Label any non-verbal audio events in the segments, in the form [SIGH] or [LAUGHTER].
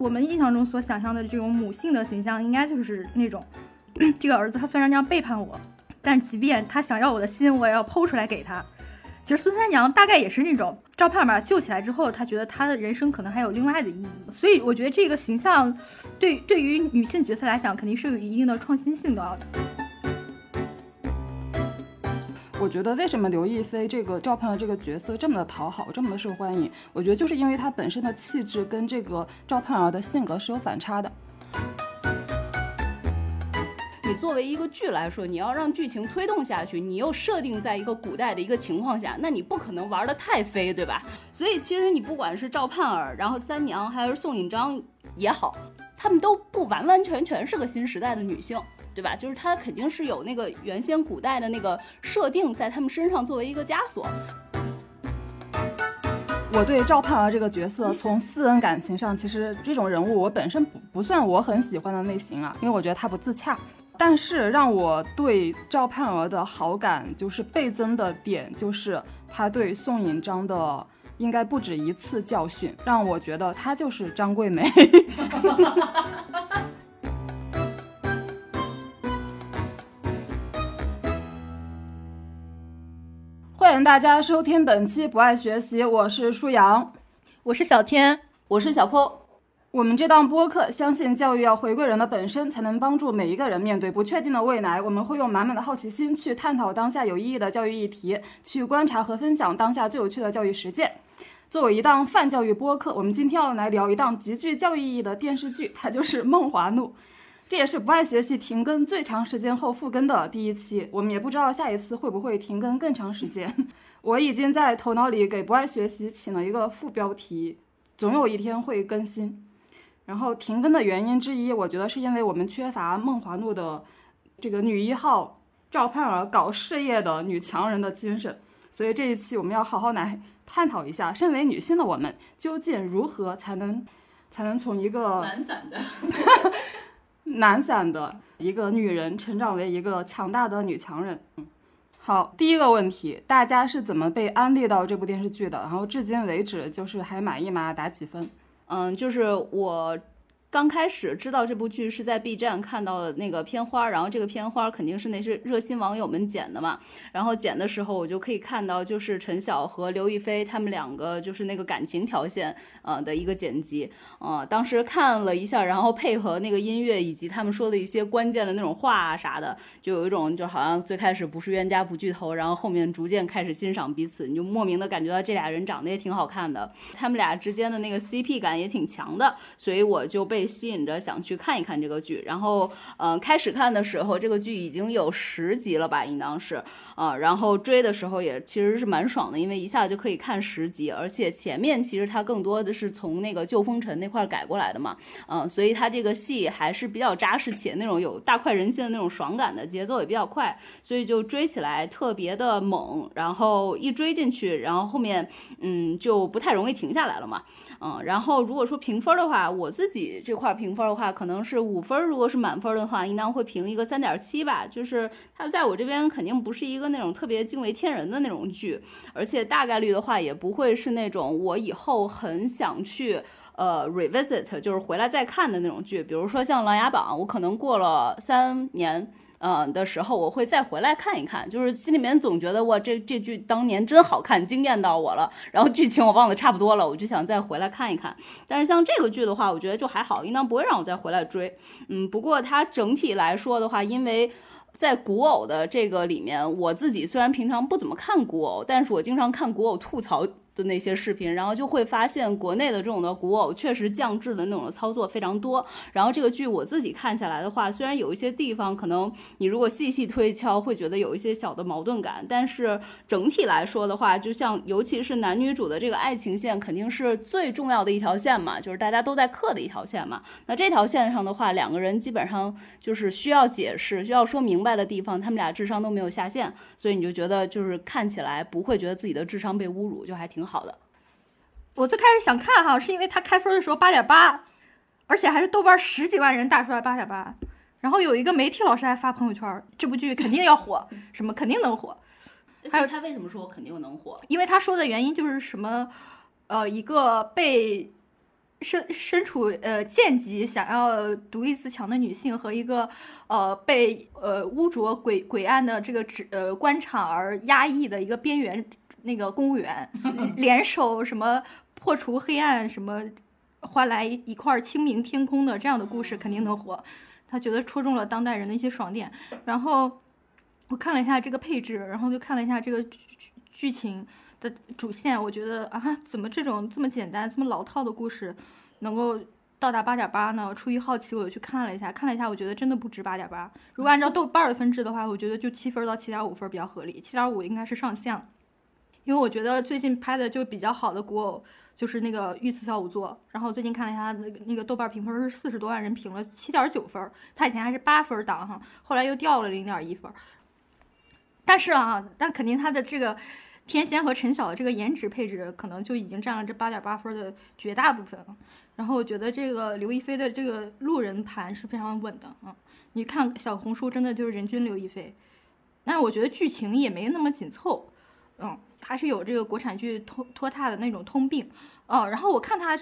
我们印象中所想象的这种母性的形象，应该就是那种，[CLEARS THROAT] 这个儿子他虽然这样背叛我，但即便他想要我的心，我也要剖出来给他。其实孙三娘大概也是那种赵盼把他救起来之后，他觉得他的人生可能还有另外的意义，所以我觉得这个形象对对于女性角色来讲，肯定是有一定的创新性的。我觉得为什么刘亦菲这个赵盼儿这个角色这么的讨好，这么的受欢迎？我觉得就是因为她本身的气质跟这个赵盼儿的性格是有反差的。你作为一个剧来说，你要让剧情推动下去，你又设定在一个古代的一个情况下，那你不可能玩的太飞，对吧？所以其实你不管是赵盼儿，然后三娘，还是宋引章也好，他们都不完完全全是个新时代的女性。对吧？就是他肯定是有那个原先古代的那个设定在他们身上作为一个枷锁。我对赵盼儿这个角色，从私人感情上，其实这种人物我本身不不算我很喜欢的类型啊，因为我觉得他不自洽。但是让我对赵盼儿的好感就是倍增的点，就是他对宋引章的应该不止一次教训，让我觉得他就是张桂梅。[LAUGHS] 欢迎大家收听本期不爱学习，我是舒阳，我是小天，我是小坡。我们这档播客相信教育要回归人的本身，才能帮助每一个人面对不确定的未来。我们会用满满的好奇心去探讨当下有意义的教育议题，去观察和分享当下最有趣的教育实践。作为一档泛教育播客，我们今天要来聊一档极具教育意义的电视剧，它就是《梦华录》。这也是不爱学习停更最长时间后复更的第一期，我们也不知道下一次会不会停更更长时间。[LAUGHS] 我已经在头脑里给不爱学习起了一个副标题，总有一天会更新。然后停更的原因之一，我觉得是因为我们缺乏《梦华录》的这个女一号赵盼儿搞事业的女强人的精神，所以这一期我们要好好来探讨一下，身为女性的我们究竟如何才能才能从一个懒散的。[LAUGHS] 懒散的一个女人成长为一个强大的女强人。嗯，好，第一个问题，大家是怎么被安利到这部电视剧的？然后至今为止，就是还满意吗？打几分？嗯，就是我。刚开始知道这部剧是在 B 站看到的那个片花，然后这个片花肯定是那些热心网友们剪的嘛。然后剪的时候，我就可以看到，就是陈晓和刘亦菲他们两个就是那个感情条线呃的一个剪辑。呃，当时看了一下，然后配合那个音乐以及他们说的一些关键的那种话啊啥的，就有一种就好像最开始不是冤家不聚头，然后后面逐渐开始欣赏彼此，你就莫名的感觉到这俩人长得也挺好看的，他们俩之间的那个 CP 感也挺强的，所以我就被。被吸引着想去看一看这个剧，然后，嗯，开始看的时候，这个剧已经有十集了吧，应当是，啊，然后追的时候也其实是蛮爽的，因为一下就可以看十集，而且前面其实它更多的是从那个旧风尘那块改过来的嘛，嗯，所以它这个戏还是比较扎实且那种有大快人心的那种爽感的节奏也比较快，所以就追起来特别的猛，然后一追进去，然后后面，嗯，就不太容易停下来了嘛。嗯，然后如果说评分的话，我自己这块评分的话，可能是五分。如果是满分的话，应当会评一个三点七吧。就是它在我这边肯定不是一个那种特别惊为天人的那种剧，而且大概率的话也不会是那种我以后很想去呃 revisit，就是回来再看的那种剧。比如说像《琅琊榜》，我可能过了三年。嗯的时候，我会再回来看一看，就是心里面总觉得哇，这这剧当年真好看，惊艳到我了。然后剧情我忘得差不多了，我就想再回来看一看。但是像这个剧的话，我觉得就还好，应当不会让我再回来追。嗯，不过它整体来说的话，因为在古偶的这个里面，我自己虽然平常不怎么看古偶，但是我经常看古偶吐槽。那些视频，然后就会发现国内的这种的古偶确实降智的那种的操作非常多。然后这个剧我自己看下来的话，虽然有一些地方可能你如果细细推敲会觉得有一些小的矛盾感，但是整体来说的话，就像尤其是男女主的这个爱情线肯定是最重要的一条线嘛，就是大家都在刻的一条线嘛。那这条线上的话，两个人基本上就是需要解释、需要说明白的地方，他们俩智商都没有下线，所以你就觉得就是看起来不会觉得自己的智商被侮辱，就还挺。好的，我最开始想看哈，是因为他开分的时候八点八，而且还是豆瓣十几万人打出来八点八，然后有一个媒体老师还发朋友圈，这部剧肯定要火，什么肯定能火。还有他为什么说我肯定能火？因为他说的原因就是什么，呃，一个被身身处呃贱籍，想要独立自强的女性和一个呃被呃污浊诡诡案的这个职呃官场而压抑的一个边缘那个公务员 [LAUGHS] 联手什么破除黑暗什么换来一块清明天空的这样的故事肯定能火。他觉得戳中了当代人的一些爽点，然后我看了一下这个配置，然后就看了一下这个剧剧情的主线，我觉得啊，怎么这种这么简单、这么老套的故事能够到达八点八呢？出于好奇，我就去看了一下，看了一下，我觉得真的不值八点八。如果按照豆瓣的分制的话，我觉得就七分到七点五分比较合理，七点五应该是上限，因为我觉得最近拍的就比较好的古偶。就是那个御赐小仵作，然后最近看了一下那个那个豆瓣评分是四十多万人评了七点九分，他以前还是八分档哈，后来又掉了零点一分。但是啊，但肯定他的这个天仙和陈晓的这个颜值配置，可能就已经占了这八点八分的绝大部分了。然后我觉得这个刘亦菲的这个路人盘是非常稳的啊，你看小红书真的就是人均刘亦菲，但是我觉得剧情也没那么紧凑，嗯。还是有这个国产剧拖拖沓的那种通病，哦，然后我看他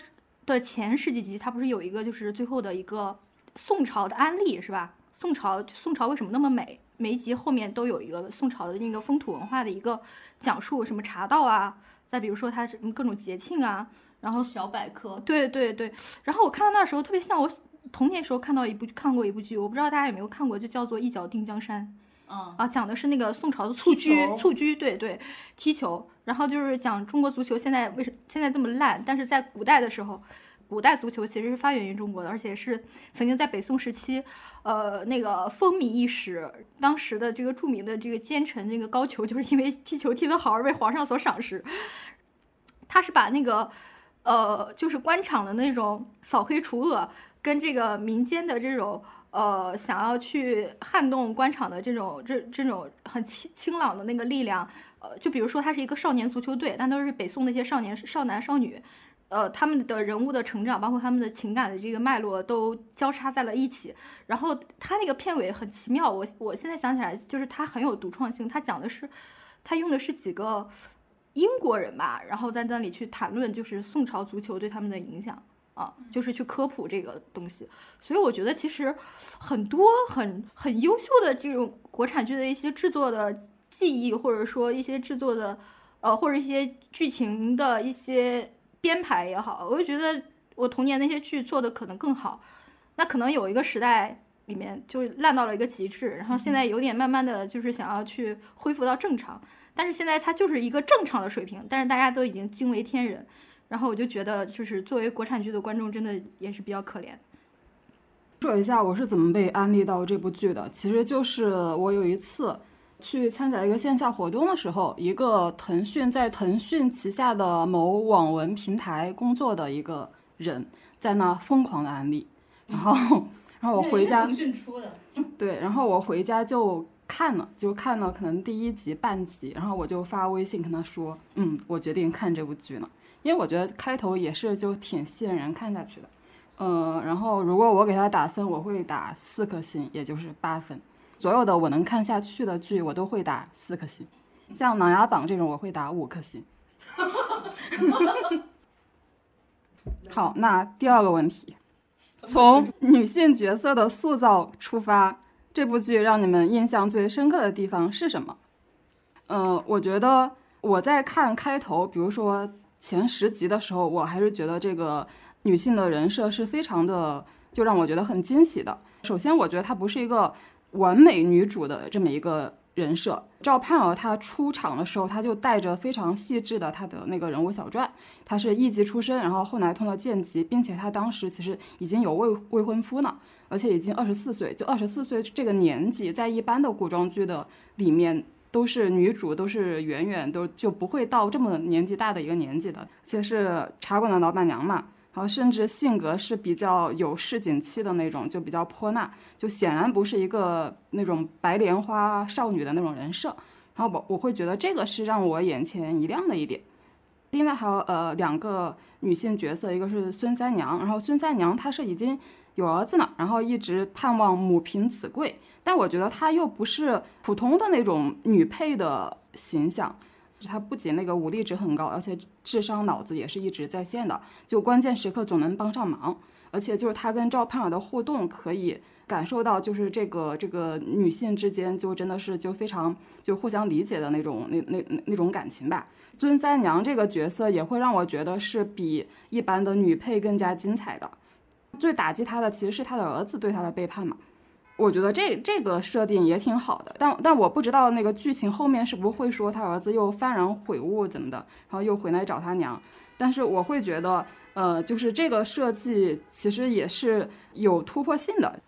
的前十几集，他不是有一个就是最后的一个宋朝的安利是吧？宋朝宋朝为什么那么美？每一集后面都有一个宋朝的那个风土文化的一个讲述，什么茶道啊，再比如说它什么各种节庆啊，然后小百科，对对对，然后我看到那时候特别像我童年时候看到一部看过一部剧，我不知道大家有没有看过，就叫做《一脚定江山》。啊，讲的是那个宋朝的蹴鞠，蹴鞠，对对，踢球。然后就是讲中国足球现在为什现在这么烂，但是在古代的时候，古代足球其实是发源于中国的，而且是曾经在北宋时期，呃，那个风靡一时。当时的这个著名的这个奸臣这个高俅，就是因为踢球踢得好而被皇上所赏识。他是把那个，呃，就是官场的那种扫黑除恶，跟这个民间的这种。呃，想要去撼动官场的这种这这种很清清朗的那个力量，呃，就比如说他是一个少年足球队，但都是北宋那些少年少男少女，呃，他们的人物的成长，包括他们的情感的这个脉络都交叉在了一起。然后他那个片尾很奇妙，我我现在想起来，就是他很有独创性，他讲的是，他用的是几个英国人吧，然后在那里去谈论就是宋朝足球对他们的影响。啊，就是去科普这个东西，所以我觉得其实很多很很优秀的这种国产剧的一些制作的技艺，或者说一些制作的，呃，或者一些剧情的一些编排也好，我就觉得我童年那些剧做的可能更好。那可能有一个时代里面就烂到了一个极致，然后现在有点慢慢的就是想要去恢复到正常，但是现在它就是一个正常的水平，但是大家都已经惊为天人。然后我就觉得，就是作为国产剧的观众，真的也是比较可怜。说一下我是怎么被安利到这部剧的，其实就是我有一次去参加一个线下活动的时候，一个腾讯在腾讯旗下的某网文平台工作的一个人在那疯狂的安利，然后，[LAUGHS] 然后我回家，腾讯出的，对，然后我回家就看了，就看了可能第一集半集，然后我就发微信跟他说，嗯，我决定看这部剧了。因为我觉得开头也是就挺吸引人看下去的，嗯，然后如果我给他打分，我会打四颗星，也就是八分。所有的我能看下去的剧，我都会打四颗星。像《琅琊榜》这种，我会打五颗星。[LAUGHS] 好，那第二个问题，[LAUGHS] 从女性角色的塑造出发，这部剧让你们印象最深刻的地方是什么？嗯，我觉得我在看开头，比如说。前十集的时候，我还是觉得这个女性的人设是非常的，就让我觉得很惊喜的。首先，我觉得她不是一个完美女主的这么一个人设。赵盼儿她出场的时候，她就带着非常细致的她的那个人物小传。她是一级出身，然后后来通了剑级，并且她当时其实已经有未未婚夫呢，而且已经二十四岁。就二十四岁这个年纪，在一般的古装剧的里面。都是女主，都是远远都就不会到这么年纪大的一个年纪的，而且是茶馆的老板娘嘛，然后甚至性格是比较有市井气的那种，就比较泼辣，就显然不是一个那种白莲花少女的那种人设。然后我我会觉得这个是让我眼前一亮的一点。另外还有呃两个女性角色，一个是孙三娘，然后孙三娘她是已经有儿子了，然后一直盼望母凭子贵。但我觉得她又不是普通的那种女配的形象，她不仅那个武力值很高，而且智商脑子也是一直在线的，就关键时刻总能帮上忙。而且就是她跟赵盼儿的互动，可以感受到就是这个这个女性之间就真的是就非常就互相理解的那种那那那种感情吧。尊三娘这个角色也会让我觉得是比一般的女配更加精彩的。最打击她的其实是她的儿子对她的背叛嘛。我觉得这这个设定也挺好的，但但我不知道那个剧情后面是不是会说他儿子又幡然悔悟怎么的，然后又回来找他娘。但是我会觉得，呃，就是这个设计其实也是有突破性的。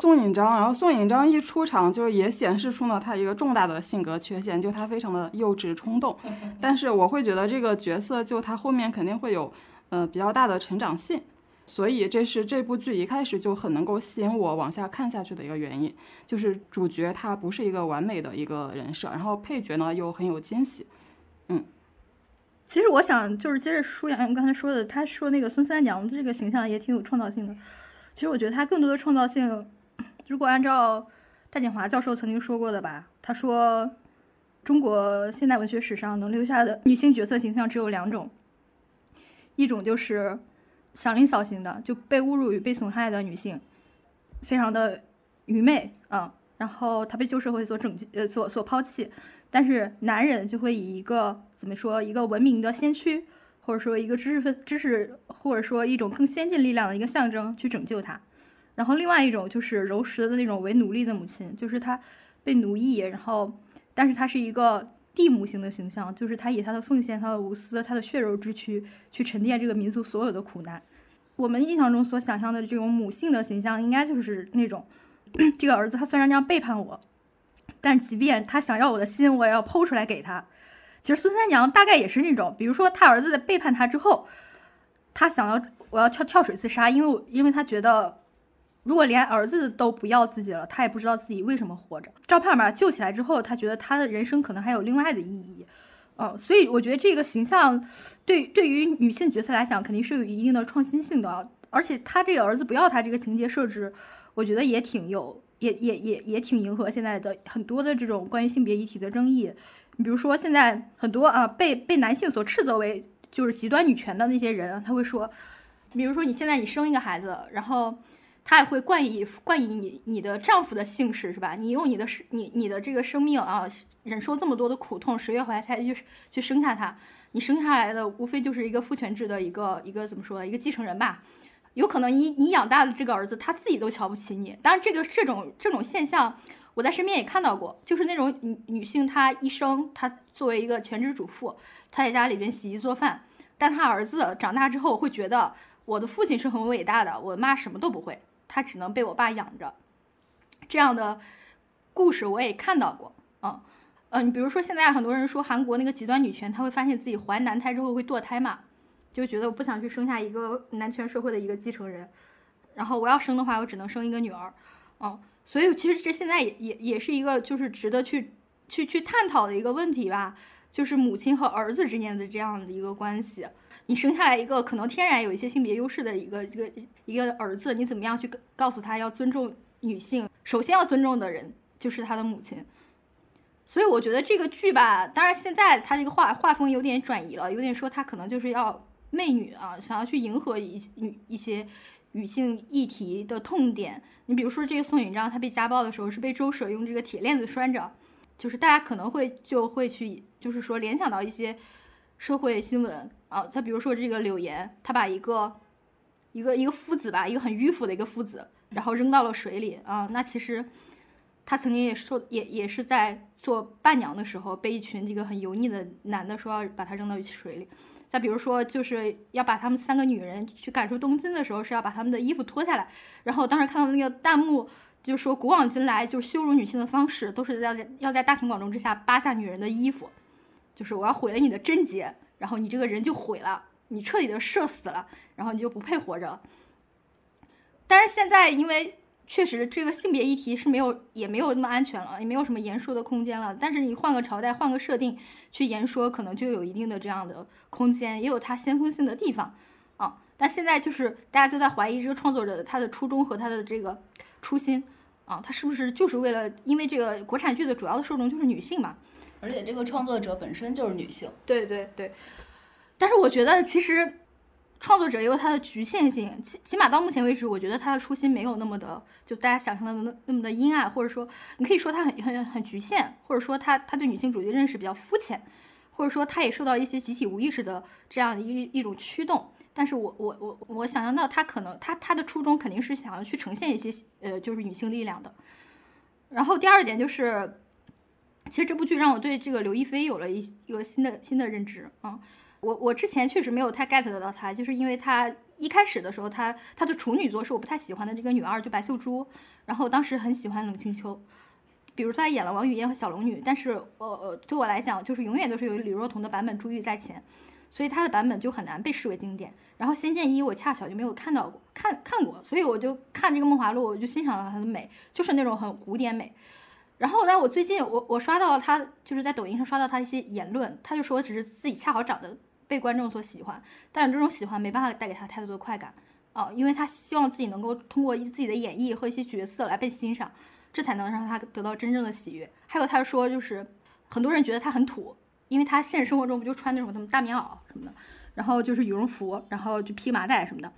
宋引章，然后宋引章一出场就也显示出了他一个重大的性格缺陷，就他非常的幼稚冲动。[LAUGHS] 但是我会觉得这个角色就他后面肯定会有，呃，比较大的成长性。所以这是这部剧一开始就很能够吸引我往下看下去的一个原因，就是主角他不是一个完美的一个人设，然后配角呢又很有惊喜，嗯。其实我想就是接着舒阳刚才说的，他说那个孙三娘的这个形象也挺有创造性的。其实我觉得他更多的创造性，如果按照戴锦华教授曾经说过的吧，他说中国现代文学史上能留下的女性角色形象只有两种，一种就是。祥林嫂型的就被侮辱与被损害的女性，非常的愚昧啊，然后她被旧社会所拯救呃所所抛弃，但是男人就会以一个怎么说一个文明的先驱，或者说一个知识分知识或者说一种更先进力量的一个象征去拯救她，然后另外一种就是柔实的那种为奴隶的母亲，就是她被奴役，然后但是她是一个。地母型的形象，就是他以他的奉献、他的无私、他的血肉之躯去沉淀这个民族所有的苦难。我们印象中所想象的这种母性的形象，应该就是那种，这个儿子他虽然这样背叛我，但即便他想要我的心，我也要剖出来给他。其实孙三娘大概也是那种，比如说他儿子在背叛他之后，他想要我要跳跳水自杀，因为因为他觉得。如果连儿子都不要自己了，他也不知道自己为什么活着。赵盼把救起来之后，他觉得他的人生可能还有另外的意义，嗯，所以我觉得这个形象对对于女性角色来讲，肯定是有一定的创新性的。而且他这个儿子不要他这个情节设置，我觉得也挺有，也也也也挺迎合现在的很多的这种关于性别议题的争议。你比如说现在很多啊被被男性所斥责为就是极端女权的那些人，他会说，比如说你现在你生一个孩子，然后。他也会冠以冠以你你的丈夫的姓氏是吧？你用你的生你你的这个生命啊，忍受这么多的苦痛，十月怀胎去去生下他，你生下来的无非就是一个父权制的一个一个怎么说一个继承人吧？有可能你你养大的这个儿子他自己都瞧不起你。当然这个这种这种现象我在身边也看到过，就是那种女女性她一生她作为一个全职主妇，她在家里边洗衣做饭，但她儿子长大之后会觉得我的父亲是很伟大的，我妈什么都不会。他只能被我爸养着，这样的故事我也看到过。嗯嗯，比如说现在很多人说韩国那个极端女权，她会发现自己怀男胎之后会堕胎嘛，就觉得我不想去生下一个男权社会的一个继承人，然后我要生的话，我只能生一个女儿。嗯，所以其实这现在也也也是一个就是值得去去去探讨的一个问题吧，就是母亲和儿子之间的这样的一个关系。你生下来一个可能天然有一些性别优势的一个这个一个儿子，你怎么样去告诉他要尊重女性？首先要尊重的人就是他的母亲。所以我觉得这个剧吧，当然现在他这个画画风有点转移了，有点说他可能就是要媚女啊，想要去迎合一女一些女性议题的痛点。你比如说这个宋允章，他被家暴的时候是被周舍用这个铁链子拴着，就是大家可能会就会去就是说联想到一些。社会新闻啊，再比如说这个柳岩，他把一个一个一个夫子吧，一个很迂腐的一个夫子，然后扔到了水里啊。那其实他曾经也受也也是在做伴娘的时候，被一群这个很油腻的男的说要把他扔到水里。再比如说，就是要把他们三个女人去赶出东京的时候，是要把他们的衣服脱下来。然后当时看到那个弹幕，就说古往今来，就羞辱女性的方式，都是要在要在大庭广众之下扒下女人的衣服。就是我要毁了你的贞洁，然后你这个人就毁了，你彻底的社死了，然后你就不配活着。但是现在，因为确实这个性别议题是没有，也没有那么安全了，也没有什么言说的空间了。但是你换个朝代，换个设定去言说，可能就有一定的这样的空间，也有它先锋性的地方啊。但现在就是大家就在怀疑这个创作者的他的初衷和他的这个初心啊，他是不是就是为了因为这个国产剧的主要的受众就是女性嘛？而且这个创作者本身就是女性。对对对，但是我觉得其实创作者也有他的局限性，起起码到目前为止，我觉得他的初心没有那么的就大家想象的那那么的阴暗，或者说你可以说他很很很局限，或者说他他对女性主义的认识比较肤浅，或者说他也受到一些集体无意识的这样的一一种驱动。但是我我我我想象到他可能他他的初衷肯定是想要去呈现一些呃就是女性力量的。然后第二点就是，其实这部剧让我对这个刘亦菲有了一一个新的新的认知啊。我我之前确实没有太 get 得到她，就是因为她一开始的时候，她她的处女作是我不太喜欢的这个女二，就白秀珠。然后当时很喜欢冷清秋，比如她演了王语嫣和小龙女，但是呃呃对我来讲，就是永远都是有李若彤的版本珠玉在前，所以她的版本就很难被视为经典。然后《仙剑一》我恰巧就没有看到过，看看过，所以我就看这个《梦华录》，我就欣赏到她的美，就是那种很古典美。然后呢，我最近我我刷到他就是在抖音上刷到他一些言论，他就说只是自己恰好长得被观众所喜欢，但是这种喜欢没办法带给他太多的快感哦，因为他希望自己能够通过自己的演绎和一些角色来被欣赏，这才能让他得到真正的喜悦。还有他说就是很多人觉得他很土，因为他现实生活中不就穿那种什么大棉袄什么的，然后就是羽绒服，然后就披麻袋什么的。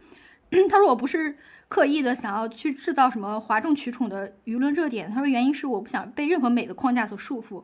[CLEARS THROAT] 他说我不是刻意的想要去制造什么哗众取宠的舆论热点，他说原因是我不想被任何美的框架所束缚。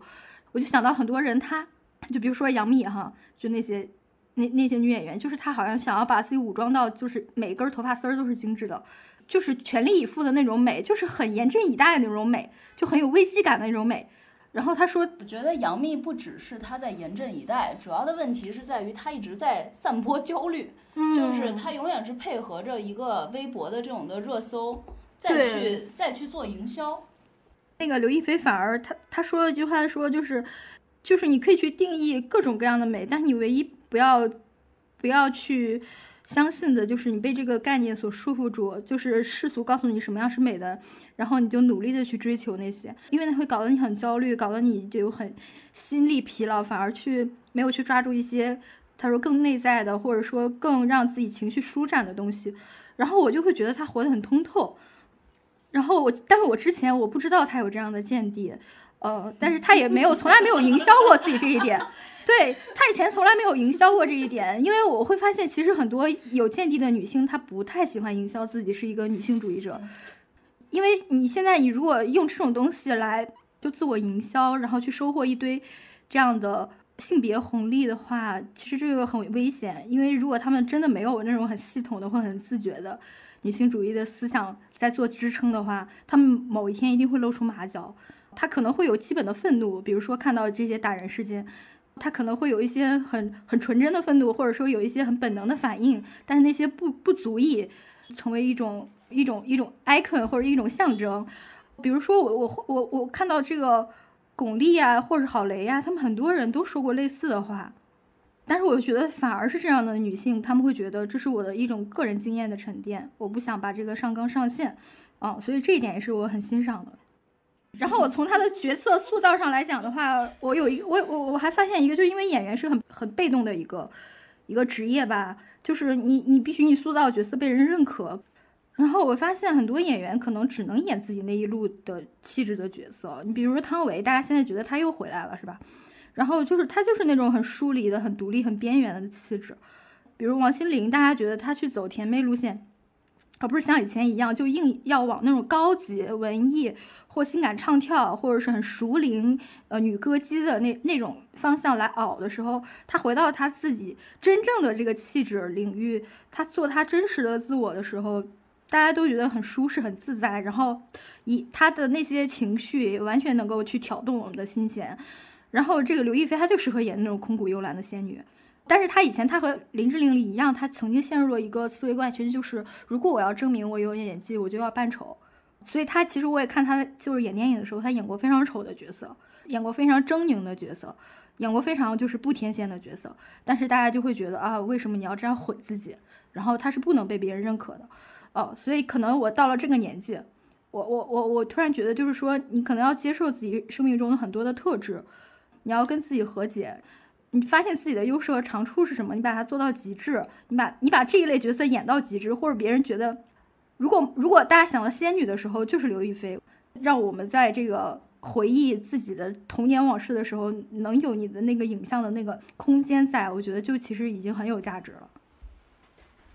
我就想到很多人他，就比如说杨幂哈，就那些那那些女演员，就是她好像想要把自己武装到就是每根头发丝儿都是精致的，就是全力以赴的那种美，就是很严阵以待的那种美，就很有危机感的那种美。然后他说，我觉得杨幂不只是她在严阵以待，主要的问题是在于她一直在散播焦虑，[LAUGHS] 嗯就是她永远是配合着一个微博的这种的热搜，再去再去做营销。那个刘亦菲反而她她说了一句话说就是，就是你可以去定义各种各样的美，但你唯一不要不要去相信的就是你被这个概念所束缚住，就是世俗告诉你什么样是美的，然后你就努力的去追求那些，因为那会搞得你很焦虑，搞得你就很心力疲劳，反而去没有去抓住一些他说更内在的，或者说更让自己情绪舒展的东西，然后我就会觉得他活得很通透。然后我，但是我之前我不知道他有这样的见地，呃，但是他也没有从来没有营销过自己这一点，对他以前从来没有营销过这一点，因为我会发现其实很多有见地的女性她不太喜欢营销自己是一个女性主义者，因为你现在你如果用这种东西来就自我营销，然后去收获一堆这样的性别红利的话，其实这个很危险，因为如果他们真的没有那种很系统的或很自觉的。女性主义的思想在做支撑的话，他们某一天一定会露出马脚。他可能会有基本的愤怒，比如说看到这些打人事件，他可能会有一些很很纯真的愤怒，或者说有一些很本能的反应，但是那些不不足以成为一种一种一种 icon 或者一种象征。比如说我我我我看到这个巩俐啊，或者郝蕾呀，他们很多人都说过类似的话。但是我觉得反而是这样的女性，她们会觉得这是我的一种个人经验的沉淀，我不想把这个上纲上线，啊，所以这一点也是我很欣赏的。然后我从他的角色塑造上来讲的话，我有一，我我我还发现一个，就因为演员是很很被动的一个一个职业吧，就是你你必须你塑造角色被人认可。然后我发现很多演员可能只能演自己那一路的气质的角色，你比如说汤唯，大家现在觉得他又回来了，是吧？然后就是他就是那种很疏离的、很独立、很边缘的气质，比如王心凌，大家觉得她去走甜妹路线，而不是像以前一样就硬要往那种高级文艺或性感唱跳，或者是很熟龄呃女歌姬的那那种方向来熬的时候，她回到她自己真正的这个气质领域，她做她真实的自我的时候。大家都觉得很舒适、很自在，然后以她的那些情绪完全能够去挑动我们的心弦。然后这个刘亦菲她就适合演那种空谷幽兰的仙女，但是他以前他和林志玲一样，他曾经陷入了一个思维怪圈，就是如果我要证明我有演技，我就要扮丑。所以他其实我也看他就是演电影的时候，他演过非常丑的角色，演过非常狰狞的角色，演过非常就是不天仙的角色。但是大家就会觉得啊，为什么你要这样毁自己？然后他是不能被别人认可的。哦，所以可能我到了这个年纪，我我我我突然觉得，就是说，你可能要接受自己生命中的很多的特质，你要跟自己和解，你发现自己的优势和长处是什么，你把它做到极致，你把你把这一类角色演到极致，或者别人觉得，如果如果大家想到仙女的时候，就是刘亦菲，让我们在这个回忆自己的童年往事的时候，能有你的那个影像的那个空间在，我觉得就其实已经很有价值了。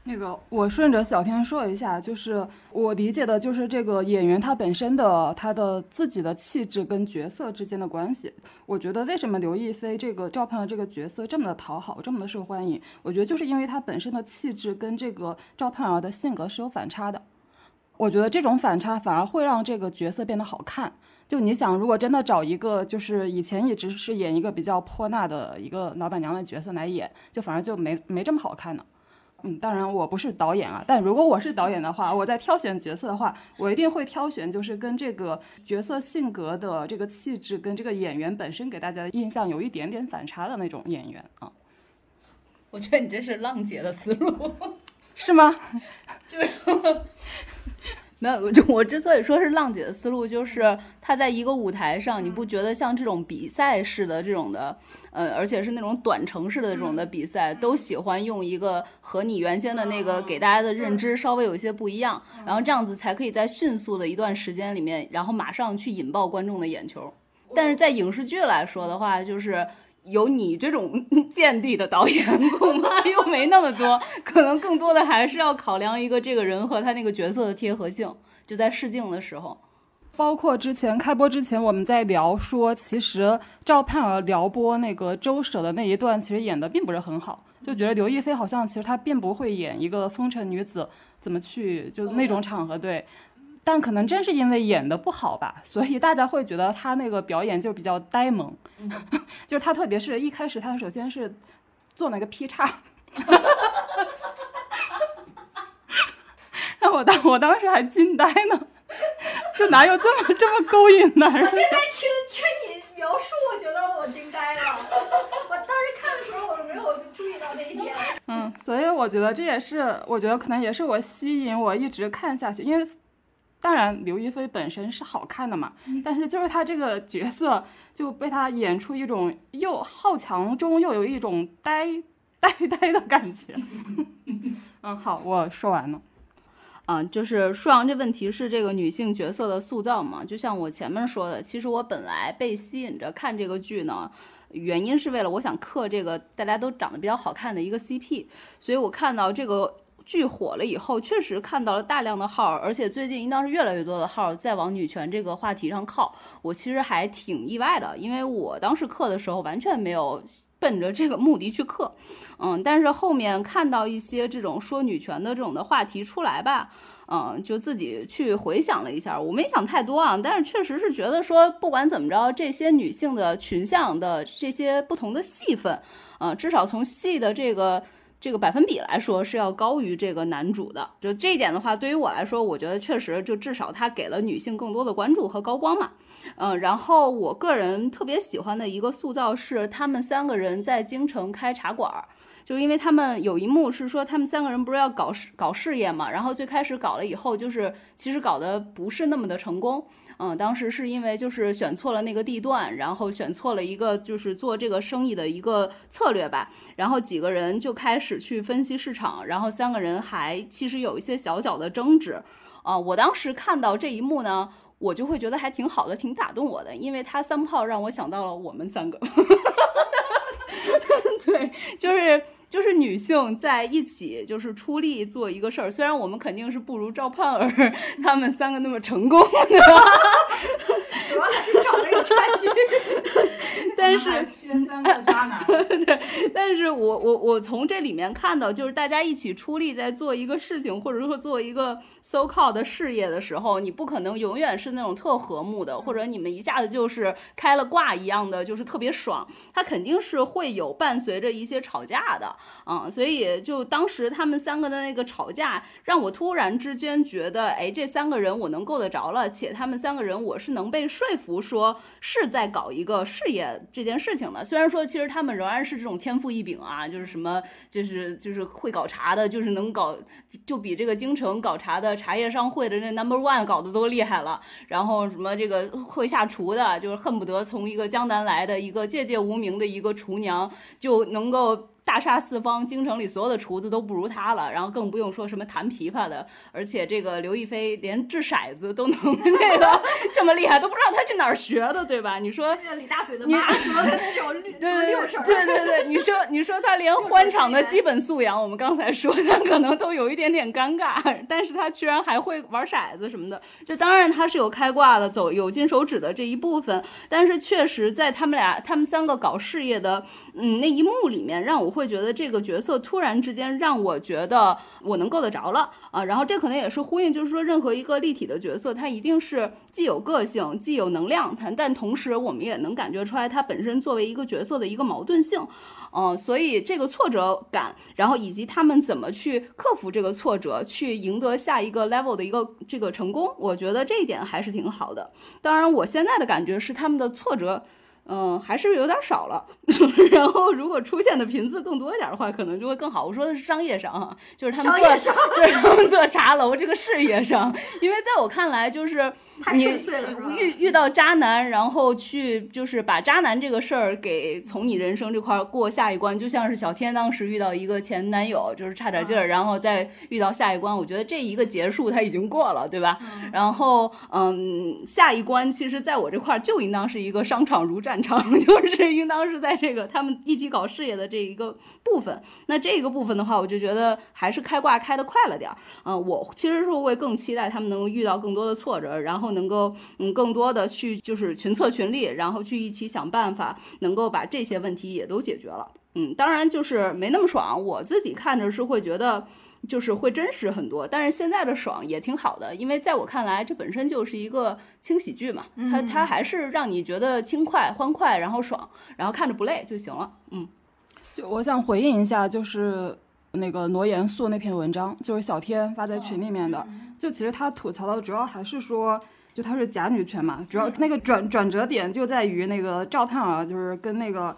那个，我顺着小天说一下，就是我理解的，就是这个演员他本身的他的自己的气质跟角色之间的关系。我觉得为什么刘亦菲这个赵盼儿这个角色这么的讨好，这么的受欢迎？我觉得就是因为她本身的气质跟这个赵盼儿的性格是有反差的。我觉得这种反差反而会让这个角色变得好看。就你想，如果真的找一个就是以前一直是演一个比较泼辣的一个老板娘的角色来演，就反而就没没这么好看呢。嗯，当然我不是导演啊，但如果我是导演的话，我在挑选角色的话，我一定会挑选就是跟这个角色性格的这个气质跟这个演员本身给大家的印象有一点点反差的那种演员啊。我觉得你这是浪姐的思路，是吗？[LAUGHS] 就是没有，就我之所以说是浪姐的思路，就是她在一个舞台上，你不觉得像这种比赛式的这种的，呃，而且是那种短程式的这种的比赛，都喜欢用一个和你原先的那个给大家的认知稍微有一些不一样，然后这样子才可以在迅速的一段时间里面，然后马上去引爆观众的眼球。但是在影视剧来说的话，就是。有你这种 [LAUGHS] 见地的导演，恐怕又没那么多，可能更多的还是要考量一个这个人和他那个角色的贴合性。就在试镜的时候，包括之前开播之前，我们在聊说，其实赵盼儿撩拨那个周舍的那一段，其实演的并不是很好，就觉得刘亦菲好像其实她并不会演一个风尘女子，怎么去就那种场合对。但可能真是因为演的不好吧，所以大家会觉得他那个表演就比较呆萌，[LAUGHS] 就是他特别是一开始他首先是做那个劈叉，[LAUGHS] 让我当我当时还惊呆呢，[LAUGHS] 就哪有这么这么勾引男人？我现在听听你描述，我觉得我惊呆了。我当时看的时候，我没有注意到这一点。嗯，所以我觉得这也是，我觉得可能也是我吸引我一直看下去，因为。当然，刘亦菲本身是好看的嘛，但是就是她这个角色就被她演出一种又好强中又有一种呆呆呆的感觉。[LAUGHS] 嗯，好，我说完了。嗯，就是舒阳这问题是这个女性角色的塑造嘛？就像我前面说的，其实我本来被吸引着看这个剧呢，原因是为了我想刻这个大家都长得比较好看的一个 CP，所以我看到这个。剧火了以后，确实看到了大量的号，而且最近应当是越来越多的号在往女权这个话题上靠。我其实还挺意外的，因为我当时刻的时候完全没有奔着这个目的去刻，嗯，但是后面看到一些这种说女权的这种的话题出来吧，嗯，就自己去回想了一下，我没想太多啊，但是确实是觉得说，不管怎么着，这些女性的群像的这些不同的戏份，嗯，至少从戏的这个。这个百分比来说是要高于这个男主的，就这一点的话，对于我来说，我觉得确实就至少他给了女性更多的关注和高光嘛。嗯，然后我个人特别喜欢的一个塑造是他们三个人在京城开茶馆儿，就因为他们有一幕是说他们三个人不是要搞事搞事业嘛，然后最开始搞了以后，就是其实搞得不是那么的成功。嗯，当时是因为就是选错了那个地段，然后选错了一个就是做这个生意的一个策略吧，然后几个人就开始去分析市场，然后三个人还其实有一些小小的争执。啊，我当时看到这一幕呢，我就会觉得还挺好的，挺打动我的，因为他三炮让我想到了我们三个。[LAUGHS] 对，就是就是女性在一起就是出力做一个事儿，虽然我们肯定是不如赵盼儿 [LAUGHS] 他们三个那么成功，对吧？主要还是找了有差距，但是缺三个渣男。[LAUGHS] 对，但是我我我从这里面看到，就是大家一起出力在做一个事情，或者说做一个 so called 的事业的时候，你不可能永远是那种特和睦的，或者你们一下子就是开了挂一样的，就是特别爽，它肯定是会有伴随着一些吵架的，嗯，所以就当时他们三个的那个吵架，让我突然之间觉得，哎，这三个人我能够得着了，且他们三个人我是能被说服说是在搞一个事业这件事情的。虽然说其实他们仍然是这种天赋异禀啊，就是什么就是就是会搞茶的，就是能搞，就比这个京城搞茶的茶叶商会的那 number one 搞得都厉害了。然后什么这个会下厨的，就是恨不得从一个江南来的一个籍籍无名的一个厨娘就能够。大杀四方，京城里所有的厨子都不如他了，然后更不用说什么弹琵琶的，而且这个刘亦菲连掷骰子都能 [LAUGHS] 那个这么厉害，都不知道他去哪儿学的，对吧？你说李大嘴的妈说的那种 [LAUGHS] 对对对对对，你说你说他连欢场的基本素养，我们刚才说他可能都有一点点尴尬，[LAUGHS] 但是他居然还会玩骰子什么的，这当然他是有开挂的，走有金手指的这一部分，但是确实在他们俩他们三个搞事业的嗯那一幕里面，让我会觉得这个角色突然之间让我觉得我能够得着了啊，然后这可能也是呼应，就是说任何一个立体的角色，他一定是既有个性，既有能量，但但同时我们也能感觉出来他本身作为一个角色的一个矛盾性。嗯，所以这个挫折感，然后以及他们怎么去克服这个挫折，去赢得下一个 level 的一个这个成功，我觉得这一点还是挺好的。当然，我现在的感觉是他们的挫折。嗯，还是有点少了。[LAUGHS] 然后，如果出现的频次更多一点的话，可能就会更好。我说的是商业上哈，就是他们做，就是他们做茶楼这个事业上。因为在我看来，就是你遇遇到渣男，然后去就是把渣男这个事儿给从你人生这块过下一关，就像是小天当时遇到一个前男友，就是差点劲儿，然后再遇到下一关。我觉得这一个结束他已经过了，对吧？然后，嗯，下一关其实在我这块就应当是一个商场如战。长 [LAUGHS] 就是应当是在这个他们一起搞事业的这一个部分，那这个部分的话，我就觉得还是开挂开的快了点儿。嗯，我其实是会更期待他们能够遇到更多的挫折，然后能够嗯更多的去就是群策群力，然后去一起想办法，能够把这些问题也都解决了。嗯，当然就是没那么爽，我自己看着是会觉得。就是会真实很多，但是现在的爽也挺好的，因为在我看来，这本身就是一个轻喜剧嘛，它它还是让你觉得轻快、欢快，然后爽，然后看着不累就行了。嗯，就我想回应一下，就是那个罗严肃那篇文章，就是小天发在群里面的，就其实他吐槽的主要还是说，就他是假女权嘛，主要那个转转折点就在于那个赵盼儿，就是跟那个。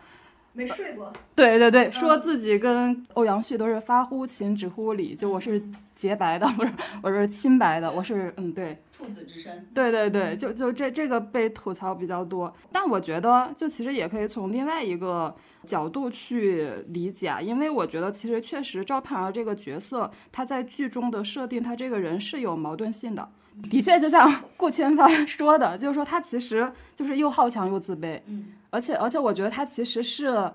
没睡过，对对对，说自己跟欧阳旭都是发乎情止乎礼，就我是洁白的，不是我是清白的，我是嗯对，处子之身，对对对，就就这这个被吐槽比较多，但我觉得就其实也可以从另外一个角度去理解，因为我觉得其实确实赵盼儿这个角色，他在剧中的设定，他这个人是有矛盾性的，的确就像顾千帆 [LAUGHS] 说的，就是说他其实就是又好强又自卑，嗯。而且而且，我觉得他其实是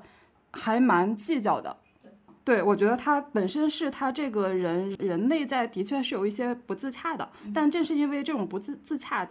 还蛮计较的。对，我觉得他本身是他这个人人内在的确是有一些不自洽的。但正是因为这种不自自洽，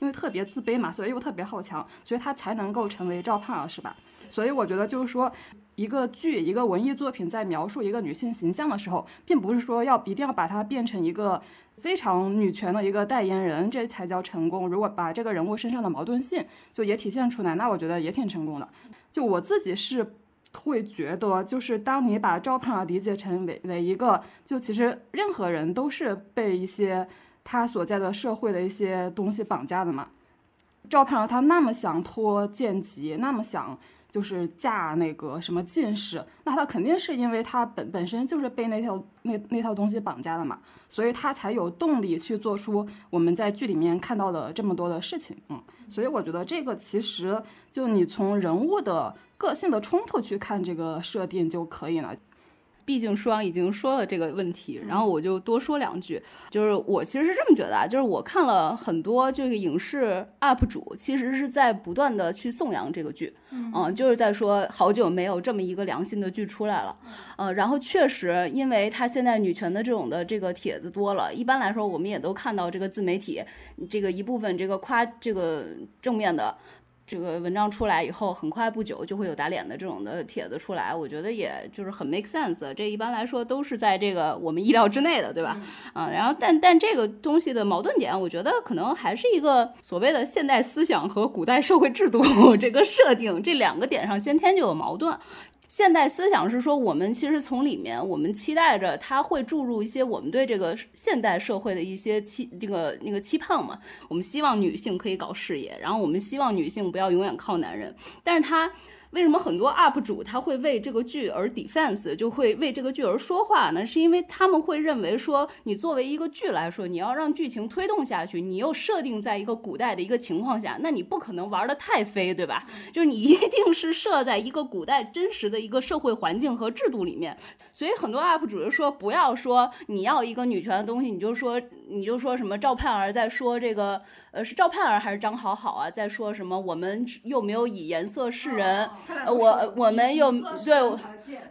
因为特别自卑嘛，所以又特别好强，所以他才能够成为赵盼儿，是吧？所以我觉得就是说，一个剧一个文艺作品在描述一个女性形象的时候，并不是说要一定要把它变成一个。非常女权的一个代言人，这才叫成功。如果把这个人物身上的矛盾性就也体现出来，那我觉得也挺成功的。就我自己是会觉得，就是当你把赵盼儿理解成为为一个，就其实任何人都是被一些他所在的社会的一些东西绑架的嘛。赵盼儿她那么想脱贱籍，那么想。就是嫁那个什么进士，那他肯定是因为他本本身就是被那套那那套东西绑架的嘛，所以他才有动力去做出我们在剧里面看到的这么多的事情，嗯，所以我觉得这个其实就你从人物的个性的冲突去看这个设定就可以了。毕竟舒阳已经说了这个问题，然后我就多说两句。就是我其实是这么觉得啊，就是我看了很多这个影视 UP 主，其实是在不断的去颂扬这个剧，嗯，就是在说好久没有这么一个良心的剧出来了，呃，然后确实，因为他现在女权的这种的这个帖子多了，一般来说我们也都看到这个自媒体这个一部分这个夸这个正面的。这个文章出来以后，很快不久就会有打脸的这种的帖子出来，我觉得也就是很 make sense。这一般来说都是在这个我们意料之内的，对吧？啊，然后但但这个东西的矛盾点，我觉得可能还是一个所谓的现代思想和古代社会制度 [LAUGHS] 这个设定这两个点上先天就有矛盾。现代思想是说，我们其实从里面，我们期待着它会注入一些我们对这个现代社会的一些期，这个那个期盼嘛。我们希望女性可以搞事业，然后我们希望女性不要永远靠男人。但是它为什么很多 UP 主他会为这个剧而 defense，就会为这个剧而说话呢？是因为他们会认为说，你作为一个剧来说，你要让剧情推动下去，你又设定在一个古代的一个情况下，那你不可能玩的太飞，对吧？就是你一定是设在一个古代真实的一个社会环境和制度里面。所以很多 UP 主就说，不要说你要一个女权的东西，你就说你就说什么赵盼儿在说这个，呃，是赵盼儿还是张好好啊，在说什么我们又没有以颜色示人。呃，我我们又对，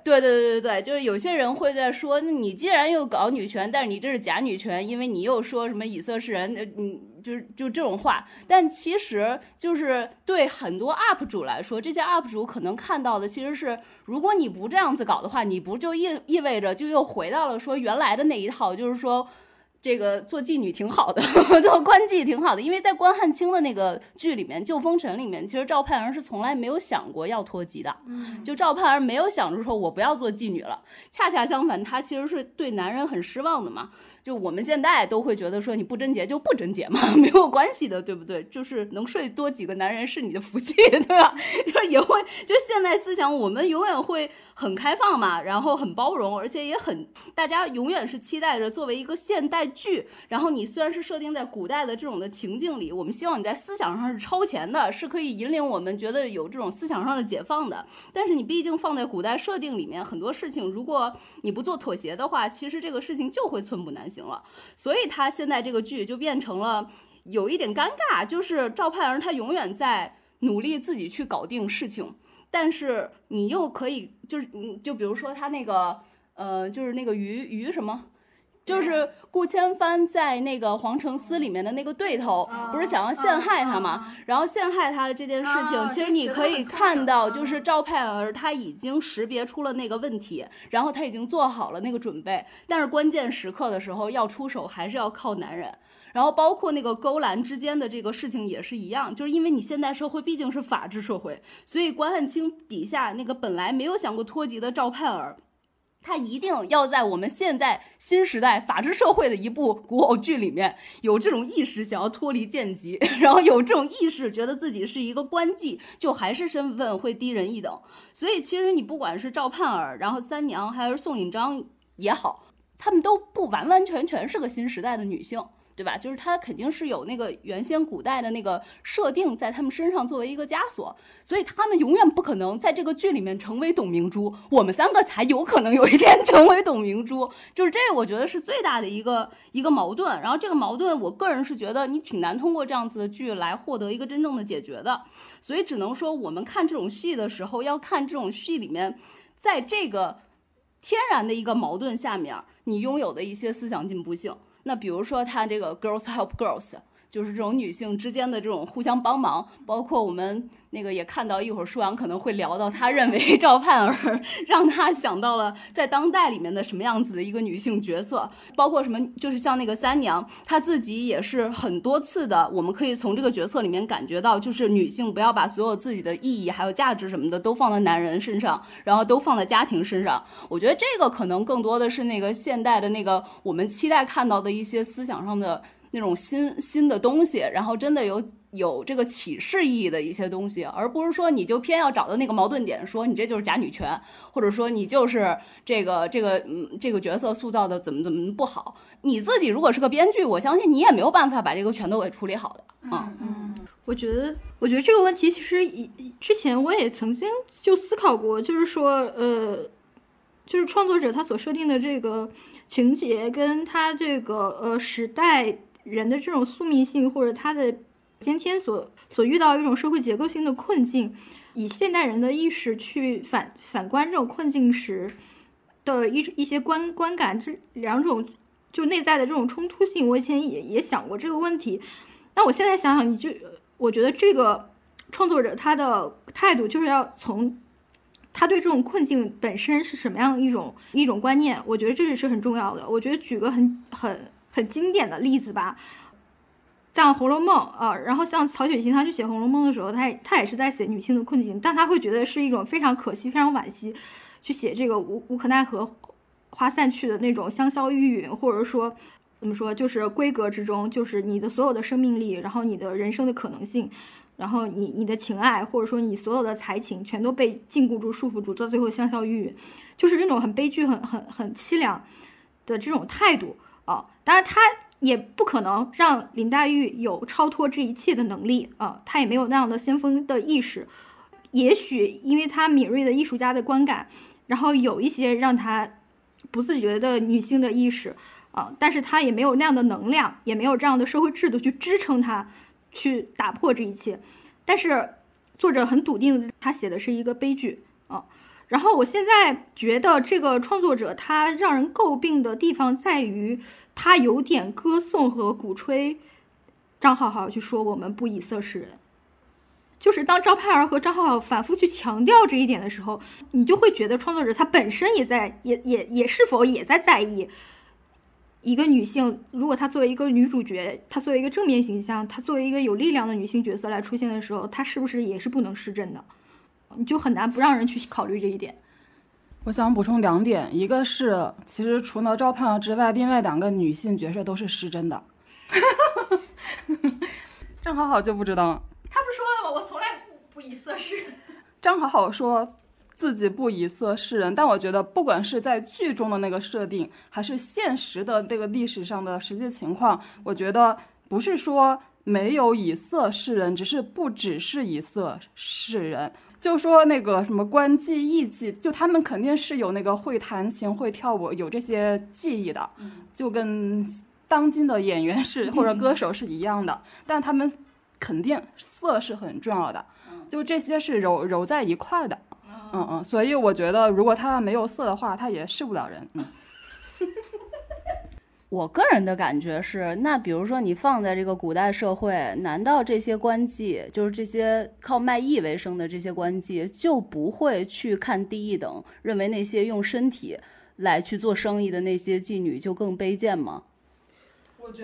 对对对对对，就是有些人会在说，那你既然又搞女权，但是你这是假女权，因为你又说什么以色示人，呃，你就是就这种话。但其实就是对很多 UP 主来说，这些 UP 主可能看到的其实是，如果你不这样子搞的话，你不就意意味着就又回到了说原来的那一套，就是说。这个做妓女挺好的，[LAUGHS] 做官妓挺好的，因为在关汉卿的那个剧里面，《旧风尘》里面，其实赵盼儿是从来没有想过要脱籍的，就赵盼儿没有想着说我不要做妓女了，恰恰相反，她其实是对男人很失望的嘛。就我们现在都会觉得说你不贞洁就不贞洁嘛，[LAUGHS] 没有关系的，对不对？就是能睡多几个男人是你的福气，[LAUGHS] 对吧？就是也会，就现代思想，我们永远会很开放嘛，然后很包容，而且也很，大家永远是期待着作为一个现代剧，然后你虽然是设定在古代的这种的情境里，我们希望你在思想上是超前的，是可以引领我们觉得有这种思想上的解放的。但是你毕竟放在古代设定里面，很多事情如果你不做妥协的话，其实这个事情就会寸步难行。了，所以他现在这个剧就变成了有一点尴尬，就是赵盼儿她永远在努力自己去搞定事情，但是你又可以就是你就比如说他那个呃就是那个于于什么。就是顾千帆在那个皇城司里面的那个对头，不是想要陷害他吗？然后陷害他的这件事情，其实你可以看到，就是赵盼儿他已经识别出了那个问题，然后他已经做好了那个准备，但是关键时刻的时候要出手，还是要靠男人。然后包括那个勾栏之间的这个事情也是一样，就是因为你现代社会毕竟是法治社会，所以关汉卿笔下那个本来没有想过脱籍的赵盼儿。他一定要在我们现在新时代法治社会的一部古偶剧里面有这种意识，想要脱离贱籍，[LAUGHS] 然后有这种意识，觉得自己是一个官妓，就还是身份会低人一等。所以其实你不管是赵盼儿，然后三娘，还是宋引章也好，她们都不完完全全是个新时代的女性。对吧？就是他肯定是有那个原先古代的那个设定在他们身上作为一个枷锁，所以他们永远不可能在这个剧里面成为董明珠，我们三个才有可能有一天 [LAUGHS] 成为董明珠。就是这，我觉得是最大的一个一个矛盾。然后这个矛盾，我个人是觉得你挺难通过这样子的剧来获得一个真正的解决的。所以只能说，我们看这种戏的时候，要看这种戏里面，在这个天然的一个矛盾下面，你拥有的一些思想进步性。那比如说，他这个 girls help girls，就是这种女性之间的这种互相帮忙，包括我们那个也看到一会儿舒阳可能会聊到，他认为赵盼儿 [LAUGHS] 让他想到了在当代里面的什么样子的一个女性角色，包括什么，就是像那个三娘，她自己也是很多次的，我们可以从这个角色里面感觉到，就是女性不要把所有自己的意义还有价值什么的都放在男人身上，然后都放在家庭身上。我觉得这个可能更多的是那个现代的那个我们期待看到的一些思想上的。那种新新的东西，然后真的有有这个启示意义的一些东西，而不是说你就偏要找到那个矛盾点，说你这就是假女权，或者说你就是这个这个嗯这个角色塑造的怎么怎么不好。你自己如果是个编剧，我相信你也没有办法把这个全都给处理好的。嗯嗯，我觉得我觉得这个问题其实以之前我也曾经就思考过，就是说呃，就是创作者他所设定的这个情节跟他这个呃时代。人的这种宿命性，或者他的先天所所遇到一种社会结构性的困境，以现代人的意识去反反观这种困境时的一一些观观感，这两种就内在的这种冲突性，我以前也也想过这个问题。那我现在想想，你就我觉得这个创作者他的态度就是要从他对这种困境本身是什么样一种一种观念，我觉得这也是很重要的。我觉得举个很很。很经典的例子吧，像《红楼梦》啊，然后像曹雪芹，他去写《红楼梦》的时候，他也他也是在写女性的困境，但他会觉得是一种非常可惜、非常惋惜，去写这个无无可奈何花散去的那种香消玉殒，或者说怎么说，就是闺阁之中，就是你的所有的生命力，然后你的人生的可能性，然后你你的情爱或者说你所有的才情全都被禁锢住、束缚住，到最后香消玉殒，就是那种很悲剧、很很很凄凉的这种态度啊。当然，他也不可能让林黛玉有超脱这一切的能力啊，他也没有那样的先锋的意识。也许因为他敏锐的艺术家的观感，然后有一些让他不自觉的女性的意识啊，但是他也没有那样的能量，也没有这样的社会制度去支撑他去打破这一切。但是作者很笃定，他写的是一个悲剧啊。然后我现在觉得这个创作者他让人诟病的地方在于，他有点歌颂和鼓吹张好好去说我们不以色示人。就是当张盼儿和张浩浩反复去强调这一点的时候，你就会觉得创作者他本身也在，也也也是否也在在意一个女性，如果她作为一个女主角，她作为一个正面形象，她作为一个有力量的女性角色来出现的时候，她是不是也是不能失真的？你就很难不让人去考虑这一点。我想补充两点，一个是其实除了赵盼儿之外，另外两个女性角色都是失真的。[LAUGHS] 张好好就不知道。他不说了吗？我从来不不以色示人。[LAUGHS] 张好好说自己不以色示人，但我觉得不管是在剧中的那个设定，还是现实的这个历史上的实际情况，我觉得不是说没有以色示人，只是不只是以色示人。就说那个什么官妓、艺妓，就他们肯定是有那个会弹琴、会跳舞、有这些技艺的，就跟当今的演员是或者歌 [LAUGHS] 手是一样的，但他们。肯定色是很重要的，就这些是揉揉在一块的，嗯嗯，所以我觉得如果他没有色的话，他也是不了人。嗯，[LAUGHS] 我个人的感觉是，那比如说你放在这个古代社会，难道这些官妓，就是这些靠卖艺为生的这些官妓，就不会去看低一等，认为那些用身体来去做生意的那些妓女就更卑贱吗？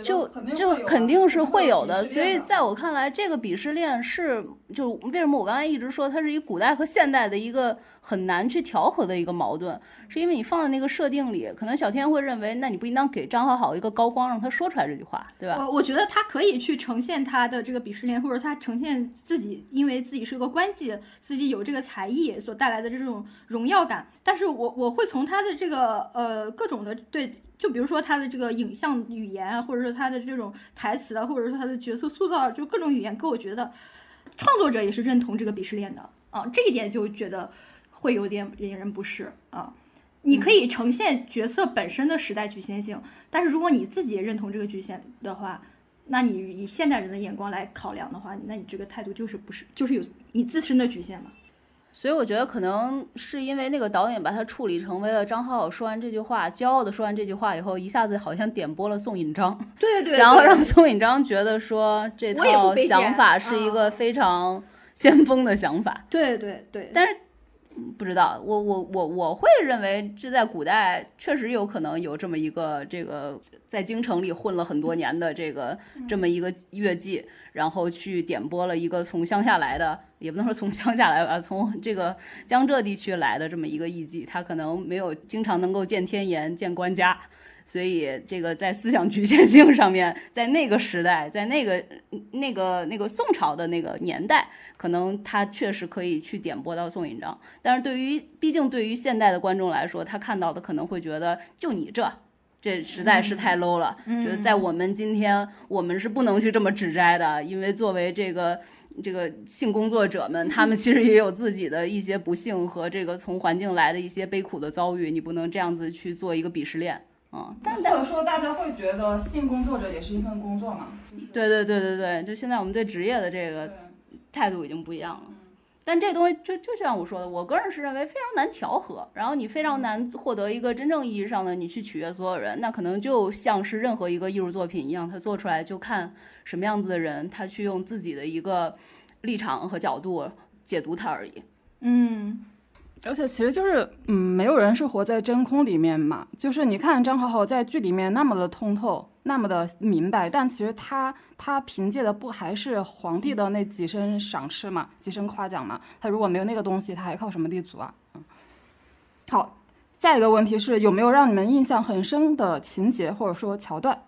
就就肯定是会有的，所以在我看来，这个鄙视链是就为什么我刚才一直说它是一古代和现代的一个很难去调和的一个矛盾，是因为你放在那个设定里，可能小天会认为，那你不应当给张好好一个高光，让他说出来这句话，对吧？我我觉得他可以去呈现他的这个鄙视链，或者他呈现自己，因为自己是个官妓，自己有这个才艺所带来的这种荣耀感，但是我我会从他的这个呃各种的对。就比如说他的这个影像语言啊，或者说他的这种台词啊，或者说他的角色塑造，就各种语言，给我觉得创作者也是认同这个鄙视链的啊，这一点就觉得会有点引人不适啊。你可以呈现角色本身的时代局限性，但是如果你自己也认同这个局限的话，那你以现代人的眼光来考量的话，那你这个态度就是不是就是有你自身的局限嘛？所以我觉得可能是因为那个导演把他处理成为了张浩浩说完这句话，骄傲的说完这句话以后，一下子好像点拨了宋引章，对对，[LAUGHS] 然后让宋引章觉得说这套想法是一个非常 [LAUGHS] 先锋的想法，对对对，但是不知道，我我我我会认为这在古代确实有可能有这么一个这个在京城里混了很多年的这个这么一个乐伎。然后去点播了一个从乡下来的，也不能说从乡下来吧，从这个江浙地区来的这么一个艺妓，他可能没有经常能够见天颜、见官家，所以这个在思想局限性上面，在那个时代，在那个那个那个宋朝的那个年代，可能他确实可以去点播到宋引章，但是对于毕竟对于现代的观众来说，他看到的可能会觉得就你这。这实在是太 low 了，就是在我们今天，我们是不能去这么指摘的，因为作为这个这个性工作者们，他们其实也有自己的一些不幸和这个从环境来的一些悲苦的遭遇，你不能这样子去做一个鄙视链，嗯。但或者说，大家会觉得性工作者也是一份工作嘛？对对对对对，就现在我们对职业的这个态度已经不一样了。但这东西就就像我说的，我个人是认为非常难调和，然后你非常难获得一个真正意义上的你去取悦所有人，那可能就像是任何一个艺术作品一样，它做出来就看什么样子的人，他去用自己的一个立场和角度解读它而已。嗯，而且其实就是，嗯，没有人是活在真空里面嘛，就是你看张好好在剧里面那么的通透。那么的明白，但其实他他凭借的不还是皇帝的那几声赏识嘛，几声夸奖嘛？他如果没有那个东西，他还靠什么立足啊？嗯。好，下一个问题是有没有让你们印象很深的情节或者说桥段？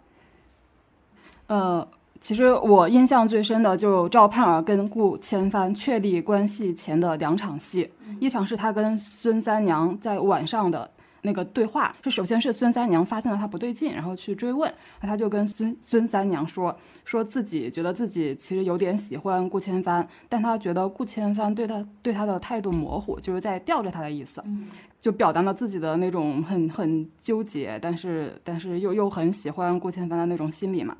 呃，其实我印象最深的就赵盼儿跟顾千帆确立关系前的两场戏，一场是他跟孙三娘在晚上的那个对话，是首先是孙三娘发现了他不对劲，然后去追问，他就跟孙孙三娘说，说自己觉得自己其实有点喜欢顾千帆，但他觉得顾千帆对他对他的态度模糊，就是在吊着他的意思，就表达了自己的那种很很纠结，但是但是又又很喜欢顾千帆的那种心理嘛。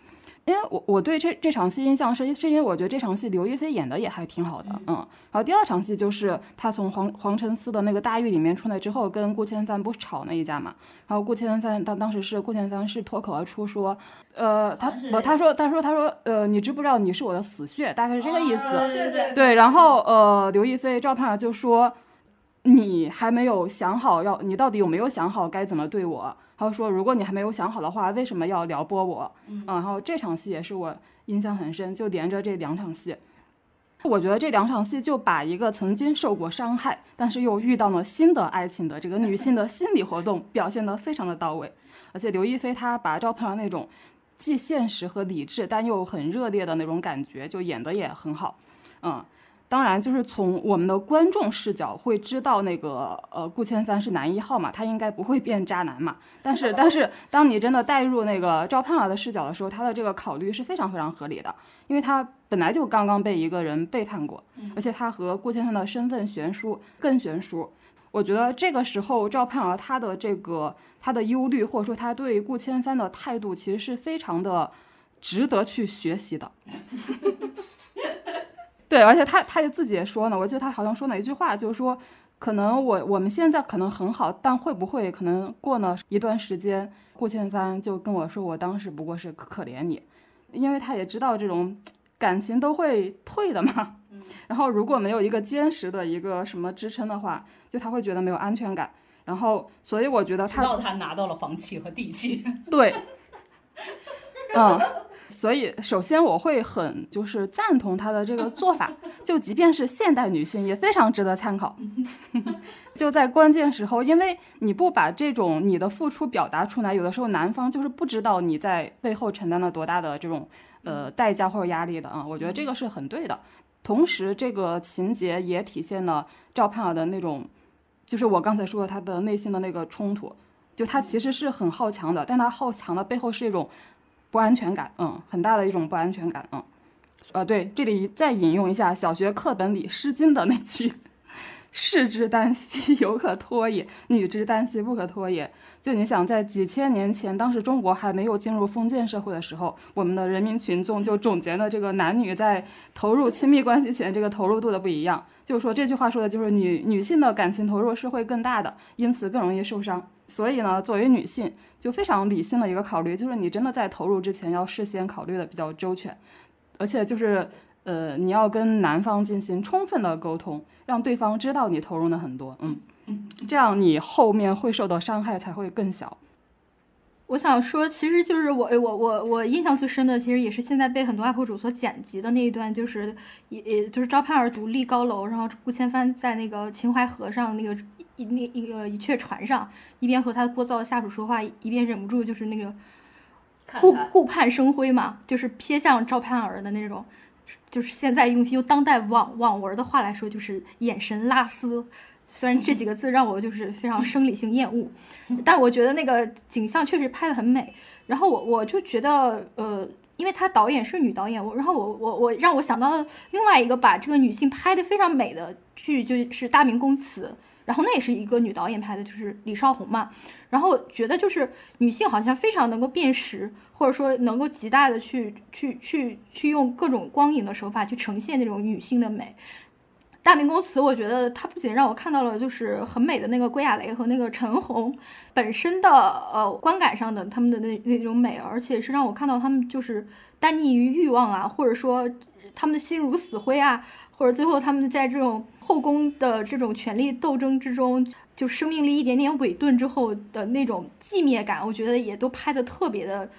因为我我对这这场戏印象深，是因为我觉得这场戏刘亦菲演的也还挺好的，嗯。然后第二场戏就是她从黄黄承思的那个大狱里面出来之后，跟顾千帆不是吵那一架嘛。然后顾千帆当当时是顾千帆是脱口而出说，呃，他不他说他说他说呃，你知不知道你是我的死穴？大概是这个意思。对对对。然后呃，刘亦菲赵盼儿就说，你还没有想好要你到底有没有想好该怎么对我？他说：“如果你还没有想好的话，为什么要撩拨我？”嗯，然后这场戏也是我印象很深，就连着这两场戏，我觉得这两场戏就把一个曾经受过伤害，但是又遇到了新的爱情的这个女性的心理活动表现得非常的到位。而且刘亦菲她把赵盼儿那种既现实和理智，但又很热烈的那种感觉，就演得也很好。嗯。当然，就是从我们的观众视角会知道那个呃顾千帆是男一号嘛，他应该不会变渣男嘛。但是，但是当你真的带入那个赵盼儿的视角的时候，他的这个考虑是非常非常合理的，因为他本来就刚刚被一个人背叛过，而且他和顾千帆的身份悬殊更悬殊。我觉得这个时候赵盼儿他的这个他的忧虑或者说他对顾千帆的态度，其实是非常的值得去学习的。对，而且他他也自己也说呢，我记得他好像说哪一句话，就是说，可能我我们现在可能很好，但会不会可能过了一段时间，顾千帆就跟我说，我当时不过是可怜你，因为他也知道这种感情都会退的嘛。[LAUGHS] 然后如果没有一个坚实的一个什么支撑的话，就他会觉得没有安全感。然后所以我觉得他，直到他拿到了房契和地契。[LAUGHS] 对，[LAUGHS] 嗯。所以，首先我会很就是赞同他的这个做法，[LAUGHS] 就即便是现代女性也非常值得参考。[LAUGHS] 就在关键时候，因为你不把这种你的付出表达出来，有的时候男方就是不知道你在背后承担了多大的这种呃代价或者压力的啊。我觉得这个是很对的。同时，这个情节也体现了赵盼儿的那种，就是我刚才说的他的内心的那个冲突，就她其实是很好强的，但她好强的背后是一种。不安全感，嗯，很大的一种不安全感，嗯，呃，对，这里再引用一下小学课本里《诗经》的那句：“士之耽兮，犹可脱也；女之耽兮，不可脱也。”就你想，在几千年前，当时中国还没有进入封建社会的时候，我们的人民群众就总结了这个男女在投入亲密关系前这个投入度的不一样。就是说这句话说的就是女女性的感情投入是会更大的，因此更容易受伤。所以呢，作为女性。就非常理性的一个考虑，就是你真的在投入之前要事先考虑的比较周全，而且就是呃，你要跟男方进行充分的沟通，让对方知道你投入的很多，嗯嗯，这样你后面会受到伤害才会更小。我想说，其实就是我我我我印象最深的，其实也是现在被很多 UP 主所剪辑的那一段，就是也也就是赵盼儿独立高楼，然后顾千帆在那个秦淮河上那个。一那一个一阙船上，一边和他聒噪的下属说话，一边忍不住就是那个顾顾盼生辉嘛，就是瞥向赵盼儿的那种，就是现在用用当代网网文的话来说，就是眼神拉丝。虽然这几个字让我就是非常生理性厌恶，但我觉得那个景象确实拍的很美。然后我我就觉得，呃，因为他导演是女导演，我然后我我我让我想到另外一个把这个女性拍的非常美的剧，就是《大明宫词》。然后那也是一个女导演拍的，就是李少红嘛。然后我觉得就是女性好像非常能够辨识，或者说能够极大的去去去去用各种光影的手法去呈现那种女性的美。大明宫词，我觉得它不仅让我看到了就是很美的那个归亚蕾和那个陈红本身的呃观感上的他们的那那种美，而且是让我看到他们就是单溺于欲望啊，或者说他们的心如死灰啊。或者最后他们在这种后宫的这种权力斗争之中，就生命力一点点萎顿之后的那种寂灭感，我觉得也都拍的特别的，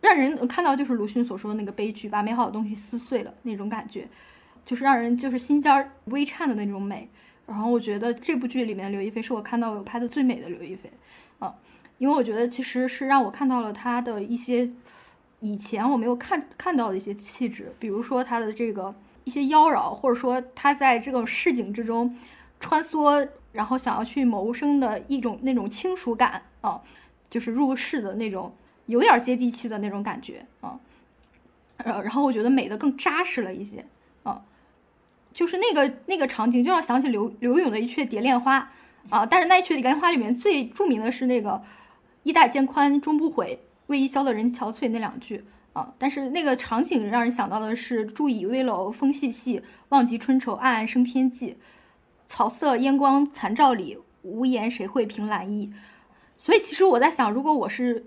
让人看到就是鲁迅所说的那个悲剧，把美好的东西撕碎了那种感觉，就是让人就是心尖儿微颤的那种美。然后我觉得这部剧里面刘亦菲是我看到有拍的最美的刘亦菲，啊，因为我觉得其实是让我看到了她的一些。以前我没有看看到的一些气质，比如说他的这个一些妖娆，或者说他在这个市井之中穿梭，然后想要去谋生的一种那种轻熟感啊，就是入世的那种有点接地气的那种感觉啊。呃，然后我觉得美的更扎实了一些啊，就是那个那个场景就让想起刘刘勇的一阙《蝶恋花》啊，但是那一阙《蝶恋花》里面最著名的是那个“衣带渐宽终不悔，为伊消得人憔悴”那两句啊，但是那个场景让人想到的是“住倚危楼风细细，望极春愁暗暗生天际，草色烟光残照里，无言谁会凭栏意”。所以其实我在想，如果我是。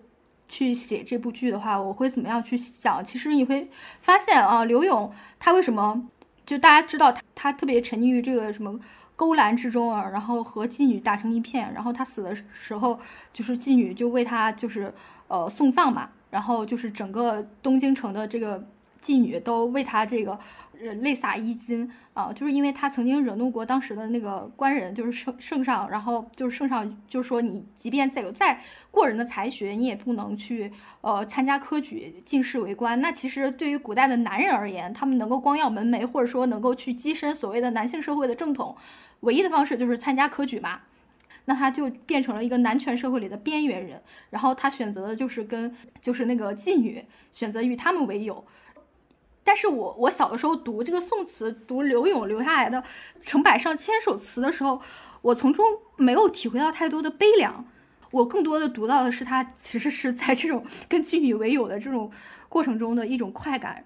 去写这部剧的话，我会怎么样去想？其实你会发现啊，刘勇他为什么就大家知道他他特别沉溺于这个什么勾栏之中啊，然后和妓女打成一片，然后他死的时候就是妓女就为他就是呃送葬嘛，然后就是整个东京城的这个妓女都为他这个呃。泪洒衣襟啊，就是因为他曾经惹怒过当时的那个官人，就是圣圣上，然后就是圣上就说你即便再有再过人的才学，你也不能去呃参加科举进士为官。那其实对于古代的男人而言，他们能够光耀门楣，或者说能够去跻身所谓的男性社会的正统，唯一的方式就是参加科举嘛。那他就变成了一个男权社会里的边缘人，然后他选择的就是跟就是那个妓女，选择与他们为友。但是我我小的时候读这个宋词，读刘永留下来的成百上千首词的时候，我从中没有体会到太多的悲凉，我更多的读到的是他其实是在这种跟妓女为友的这种过程中的一种快感，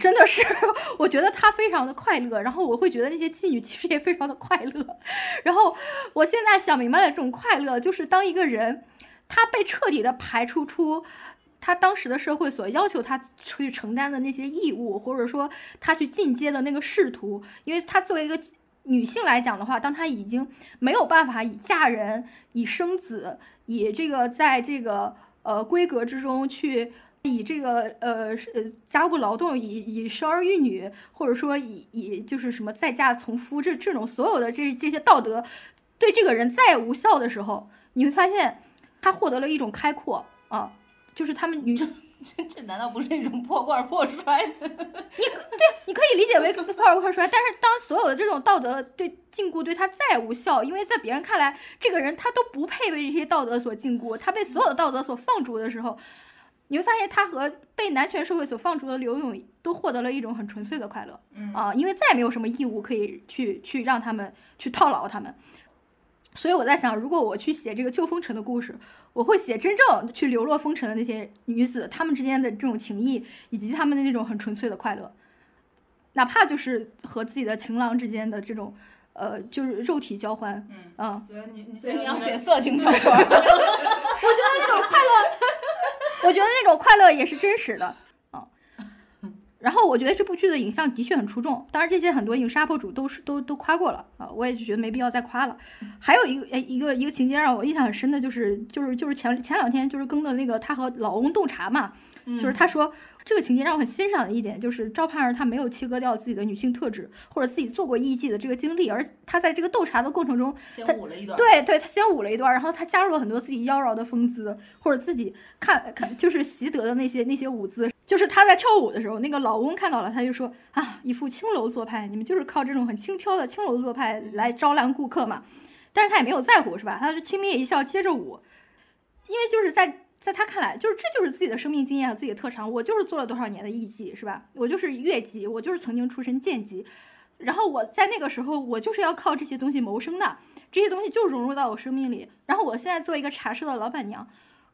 真的是 [LAUGHS] 我觉得他非常的快乐，然后我会觉得那些妓女其实也非常的快乐，然后我现在想明白了，这种快乐就是当一个人他被彻底的排除出。他当时的社会所要求他去承担的那些义务，或者说他去进阶的那个仕途，因为他作为一个女性来讲的话，当她已经没有办法以嫁人、以生子、以这个在这个呃规格之中去以这个呃呃家务劳动、以以生儿育女，或者说以以就是什么再嫁从夫这这种所有的这这些道德对这个人再无效的时候，你会发现他获得了一种开阔啊。就是他们女，这这难道不是一种破罐破摔的？[LAUGHS] 你对，你可以理解为破罐破摔。但是当所有的这种道德对禁锢对他再无效，因为在别人看来，这个人他都不配被这些道德所禁锢，他被所有的道德所放逐的时候，你会发现他和被男权社会所放逐的刘勇都获得了一种很纯粹的快乐。啊，因为再也没有什么义务可以去去让他们去套牢他们。所以我在想，如果我去写这个旧风尘的故事，我会写真正去流落风尘的那些女子，她们之间的这种情谊，以及她们的那种很纯粹的快乐，哪怕就是和自己的情郎之间的这种，呃，就是肉体交欢。嗯啊，所以你所以你要写色情小说。[LAUGHS] 我觉得那种快乐，我觉得那种快乐也是真实的。然后我觉得这部剧的影像的确很出众，当然这些很多影视 UP 主都是都都夸过了啊，我也就觉得没必要再夸了。还有一个诶一个一个情节让我印象很深的就是就是就是前前两天就是更的那个他和老翁洞察嘛，就是他说这个情节让我很欣赏的一点就是赵盼儿她没有切割掉自己的女性特质或者自己做过艺妓的这个经历，而她在这个斗茶的过程中，先舞了一段，对对，她先舞了一段，然后她加入了很多自己妖娆的风姿或者自己看看就是习得的那些那些舞姿。就是她在跳舞的时候，那个老翁看到了，他就说啊，一副青楼做派，你们就是靠这种很轻佻的青楼做派来招揽顾客嘛。但是他也没有在乎，是吧？他就轻蔑一笑，接着舞。因为就是在在他看来，就是这就是自己的生命经验和自己的特长。我就是做了多少年的艺妓，是吧？我就是乐妓，我就是曾经出身贱妓。然后我在那个时候，我就是要靠这些东西谋生的，这些东西就融入到我生命里。然后我现在做一个茶社的老板娘，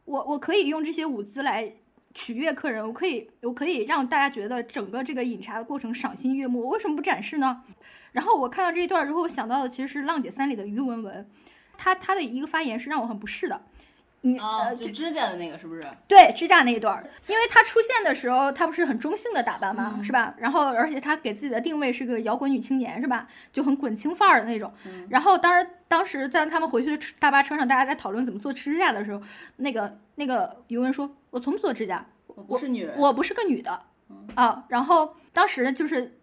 我我可以用这些舞姿来。取悦客人，我可以，我可以让大家觉得整个这个饮茶的过程赏心悦目。我为什么不展示呢？然后我看到这一段之后，我想到的其实是《浪姐三》里的于文文，她她的一个发言是让我很不适的。你哦，就指甲的那个是不是？对，指甲那一段，因为她出现的时候，她不是很中性的打扮嘛，是吧？然后而且她给自己的定位是个摇滚女青年，是吧？就很滚青范儿的那种。然后当时当时在他们回去的大巴车上，大家在讨论怎么做指甲的时候，那个那个尤文说：“我从不做指甲，我不是女人，我不是个女的啊。”然后当时就是。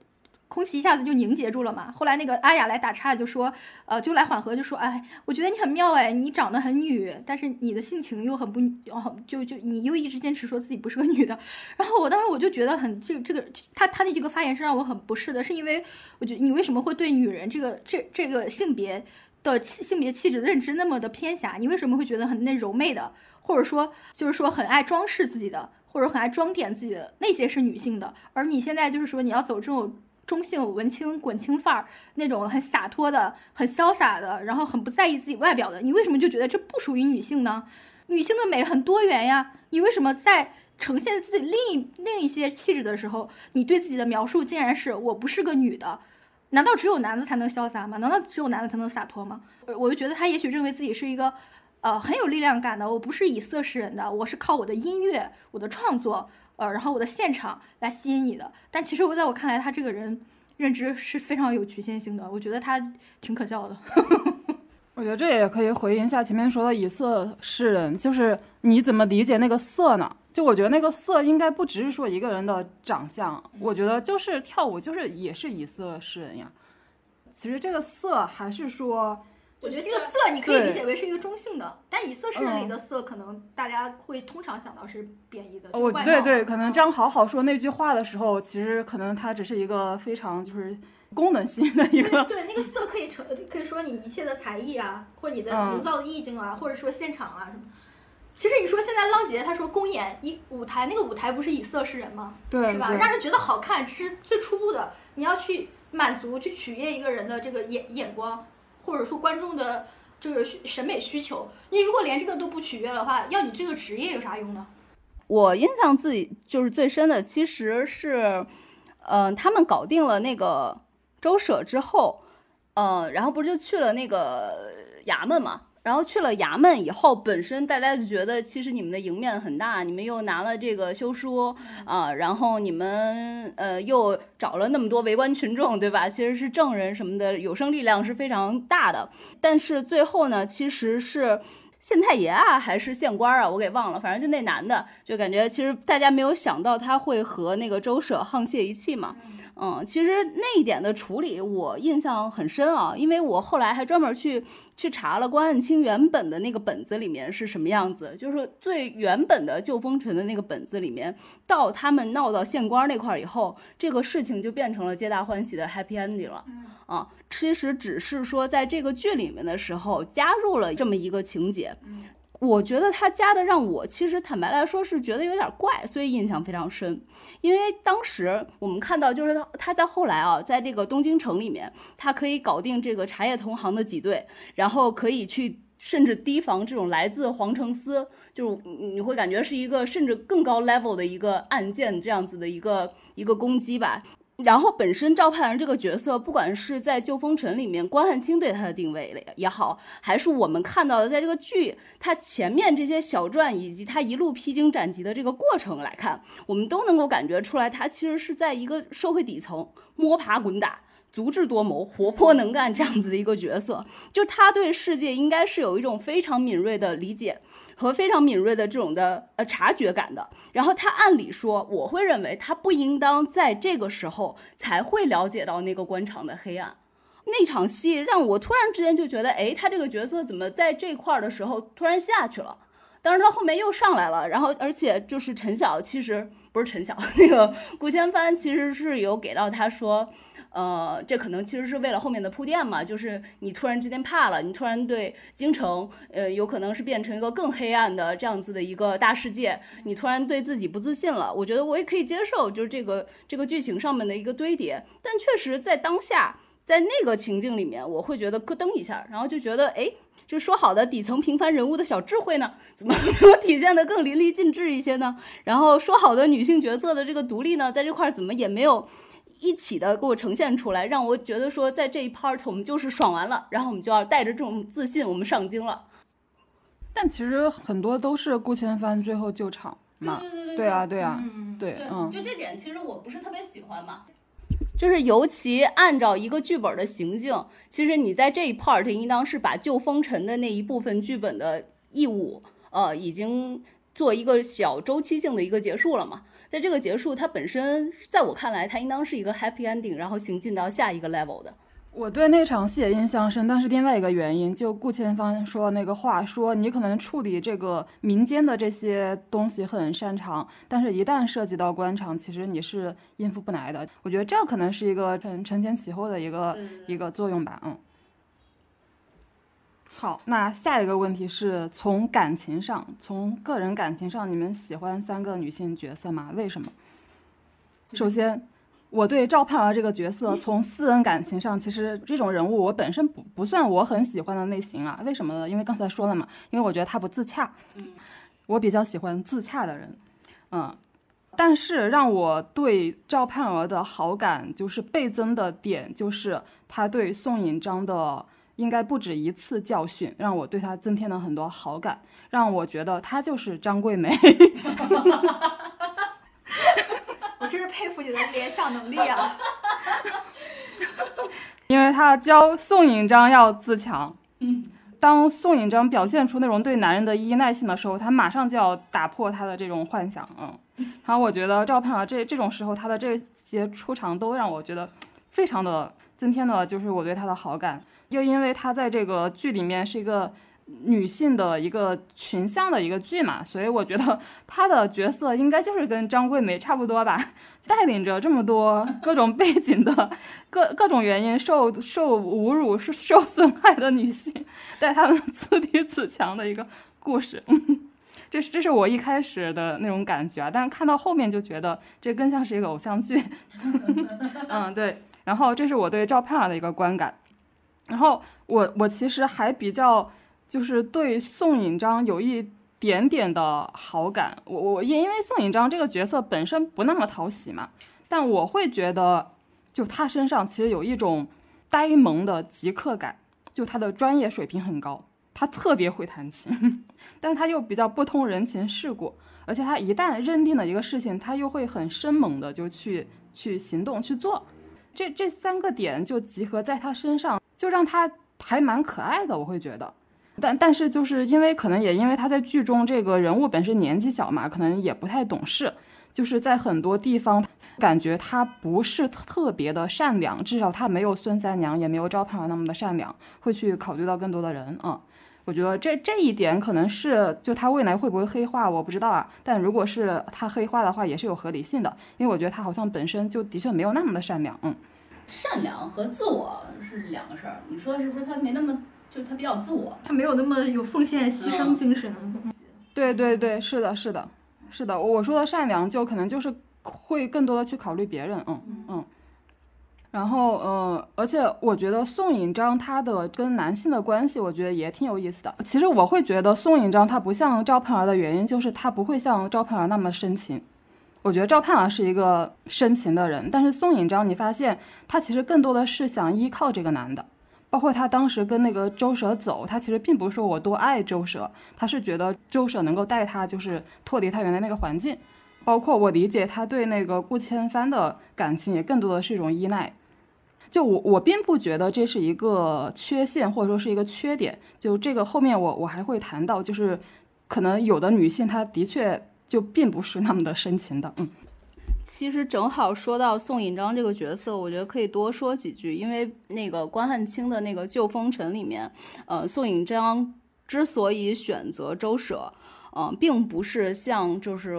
空气一下子就凝结住了嘛。后来那个阿雅来打岔，就说，呃，就来缓和，就说，哎，我觉得你很妙哎，你长得很女，但是你的性情又很不，哦，就就你又一直坚持说自己不是个女的。然后我当时我就觉得很这这个他他的这个发言是让我很不适的，是因为我觉得你为什么会对女人这个这这个性别的性别气质的认知那么的偏狭？你为什么会觉得很那柔媚的，或者说就是说很爱装饰自己的，或者很爱装点自己的那些是女性的，而你现在就是说你要走这种。中性文青滚青范儿那种很洒脱的、很潇洒的，然后很不在意自己外表的，你为什么就觉得这不属于女性呢？女性的美很多元呀，你为什么在呈现自己另一另一些气质的时候，你对自己的描述竟然是我不是个女的？难道只有男的才能潇洒吗？难道只有男的才能洒脱吗？我就觉得他也许认为自己是一个，呃，很有力量感的。我不是以色示人的，我是靠我的音乐、我的创作。呃，然后我的现场来吸引你的，但其实我在我看来，他这个人认知是非常有局限性的，我觉得他挺可笑的。[LAUGHS] 我觉得这也可以回应一下前面说的以色示人，就是你怎么理解那个色呢？就我觉得那个色应该不只是说一个人的长相，我觉得就是跳舞就是也是以色示人呀。其实这个色还是说。我觉得这个色你可以理解为是一个中性的，但以色示人里的色可能大家会通常想到是贬义的。哦，对对，可能张好好说那句话的时候，其实可能它只是一个非常就是功能性的一个。对，那个色可以成，可以说你一切的才艺啊，或者你的营造的意境啊，或者说现场啊什么。其实你说现在浪姐她说公演一舞台，那个舞台不是以色示人吗？对，是吧？让人觉得好看，这是最初步的，你要去满足、去取悦一个人的这个眼眼光。或者说观众的这个审美需求，你如果连这个都不取悦的话，要你这个职业有啥用呢？我印象自己就是最深的，其实是，嗯，他们搞定了那个周舍之后，嗯，然后不是就去了那个衙门嘛。然后去了衙门以后，本身大家就觉得其实你们的赢面很大，你们又拿了这个休书啊，然后你们呃又找了那么多围观群众，对吧？其实是证人什么的，有生力量是非常大的。但是最后呢，其实是县太爷啊，还是县官啊，我给忘了，反正就那男的，就感觉其实大家没有想到他会和那个周舍沆瀣一气嘛。嗯，其实那一点的处理我印象很深啊，因为我后来还专门去去查了关汉卿原本的那个本子里面是什么样子，就是最原本的旧风尘的那个本子里面，到他们闹到县官那块儿以后，这个事情就变成了皆大欢喜的 happy ending 了。啊，其实只是说在这个剧里面的时候加入了这么一个情节。我觉得他加的让我其实坦白来说是觉得有点怪，所以印象非常深。因为当时我们看到，就是他他在后来啊，在这个东京城里面，他可以搞定这个茶叶同行的挤兑，然后可以去甚至提防这种来自皇城司，就是你会感觉是一个甚至更高 level 的一个案件这样子的一个一个攻击吧。然后本身赵盼儿这个角色，不管是在《旧风尘》里面关汉卿对他的定位也好，还是我们看到的在这个剧他前面这些小传以及他一路披荆斩棘的这个过程来看，我们都能够感觉出来，他其实是在一个社会底层摸爬滚打、足智多谋、活泼能干这样子的一个角色。就他对世界应该是有一种非常敏锐的理解。和非常敏锐的这种的呃察觉感的，然后他按理说，我会认为他不应当在这个时候才会了解到那个官场的黑暗。那场戏让我突然之间就觉得，哎，他这个角色怎么在这块儿的时候突然下去了？但是他后面又上来了，然后而且就是陈晓，其实不是陈晓，[LAUGHS] 那个顾千帆其实是有给到他说。呃，这可能其实是为了后面的铺垫嘛，就是你突然之间怕了，你突然对京城，呃，有可能是变成一个更黑暗的这样子的一个大世界，你突然对自己不自信了。我觉得我也可以接受，就是这个这个剧情上面的一个堆叠，但确实在当下，在那个情境里面，我会觉得咯噔一下，然后就觉得，哎，就说好的底层平凡人物的小智慧呢，怎么没有体现的更淋漓尽致一些呢？然后说好的女性角色的这个独立呢，在这块怎么也没有。一起的给我呈现出来，让我觉得说，在这一 part 我们就是爽完了，然后我们就要带着这种自信，我们上京了。但其实很多都是顾千帆最后救场嘛。对对对对啊对啊，对，嗯，就这点其实我不是特别喜欢嘛。就是尤其按照一个剧本的行径，其实你在这一 part 应当是把救风尘的那一部分剧本的义务，呃，已经。做一个小周期性的一个结束了嘛。在这个结束，它本身在我看来，它应当是一个 happy ending，然后行进到下一个 level 的。我对那场戏也印象深，但是另外一个原因，就顾千帆说的那个话，说你可能处理这个民间的这些东西很擅长，但是一旦涉及到官场，其实你是应付不来的。我觉得这可能是一个承承前启后的一个一个作用吧，嗯。好，那下一个问题是从感情上，从个人感情上，你们喜欢三个女性角色吗？为什么？首先。我对赵盼儿这个角色，从私人感情上，其实这种人物我本身不不算我很喜欢的类型啊。为什么呢？因为刚才说了嘛，因为我觉得她不自洽。嗯，我比较喜欢自洽的人。嗯，但是让我对赵盼儿的好感就是倍增的点，就是他对宋引章的应该不止一次教训，让我对他增添了很多好感，让我觉得他就是张桂梅。[LAUGHS] 我真是佩服你的联想能力啊！[LAUGHS] 因为他教宋引章要自强。嗯，当宋引章表现出那种对男人的依赖性的时候，他马上就要打破他的这种幻想。嗯，然后我觉得赵盼儿这这种时候他的这些出场都让我觉得非常的增添了，就是我对他的好感。又因为他在这个剧里面是一个。女性的一个群像的一个剧嘛，所以我觉得 [LAUGHS] 她的角色应该就是跟张桂梅差不多吧，[LAUGHS] 带领着这么多各种背景的各各种原因受受侮辱、受受损害的女性，带她们 [LAUGHS] 自立自强的一个故事。这是这是我一开始的那种感觉啊，但是看到后面就觉得这更像是一个偶像剧。嗯，对。然后这是我对赵盼儿的一个观感。然后我我其实还比较。就是对宋引章有一点点的好感，我我因因为宋引章这个角色本身不那么讨喜嘛，但我会觉得，就他身上其实有一种呆萌的极客感，就他的专业水平很高，他特别会弹琴，[LAUGHS] 但他又比较不通人情世故，而且他一旦认定了一个事情，他又会很生猛的就去去行动去做，这这三个点就集合在他身上，就让他还蛮可爱的，我会觉得。但但是就是因为可能也因为他在剧中这个人物本身年纪小嘛，可能也不太懂事，就是在很多地方感觉他不是特别的善良，至少他没有孙三娘，也没有赵盼儿那么的善良，会去考虑到更多的人啊。我觉得这这一点可能是就他未来会不会黑化，我不知道啊。但如果是他黑化的话，也是有合理性的，因为我觉得他好像本身就的确没有那么的善良。嗯，善良和自我是两个事儿，你说是不是他没那么？就是他比较自我，他没有那么有奉献牺牲精神。对对对，是的，是的，是的。我说的善良，就可能就是会更多的去考虑别人。嗯嗯。然后呃，而且我觉得宋引章他的跟男性的关系，我觉得也挺有意思的。其实我会觉得宋引章他不像赵盼儿的原因，就是他不会像赵盼儿那么深情。我觉得赵盼儿是一个深情的人，但是宋引章，你发现他其实更多的是想依靠这个男的。包括他当时跟那个周舍走，他其实并不是说我多爱周舍，他是觉得周舍能够带他就是脱离他原来那个环境。包括我理解他对那个顾千帆的感情也更多的是一种依赖。就我我并不觉得这是一个缺陷或者说是一个缺点。就这个后面我我还会谈到，就是可能有的女性她的确就并不是那么的深情的，嗯。其实正好说到宋引章这个角色，我觉得可以多说几句，因为那个关汉卿的那个《旧风尘》里面，呃，宋引章之所以选择周舍，嗯，并不是像就是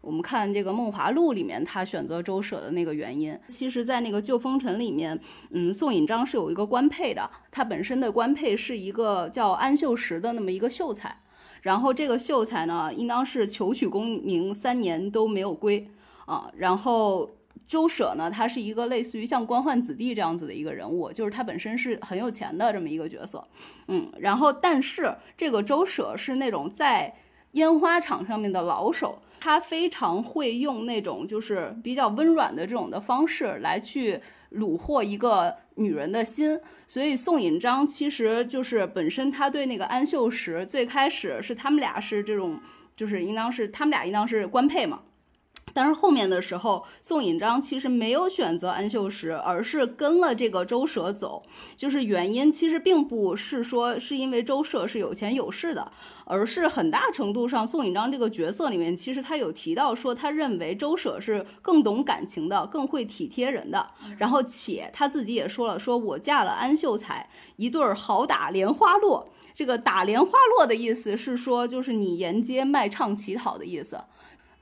我们看这个《梦华录》里面他选择周舍的那个原因。其实，在那个《旧风尘》里面，嗯，宋引章是有一个官配的，他本身的官配是一个叫安秀实的那么一个秀才，然后这个秀才呢，应当是求取功名三年都没有归。啊，然后周舍呢，他是一个类似于像官宦子弟这样子的一个人物，就是他本身是很有钱的这么一个角色，嗯，然后但是这个周舍是那种在烟花场上面的老手，他非常会用那种就是比较温软的这种的方式来去虏获一个女人的心，所以宋引章其实就是本身他对那个安秀实最开始是他们俩是这种，就是应当是他们俩应当是官配嘛。但是后面的时候，宋引章其实没有选择安秀石，而是跟了这个周舍走。就是原因其实并不是说是因为周舍是有钱有势的，而是很大程度上宋引章这个角色里面，其实他有提到说，他认为周舍是更懂感情的，更会体贴人的。然后且他自己也说了，说我嫁了安秀才，一对儿好打莲花落。这个打莲花落的意思是说，就是你沿街卖唱乞讨的意思。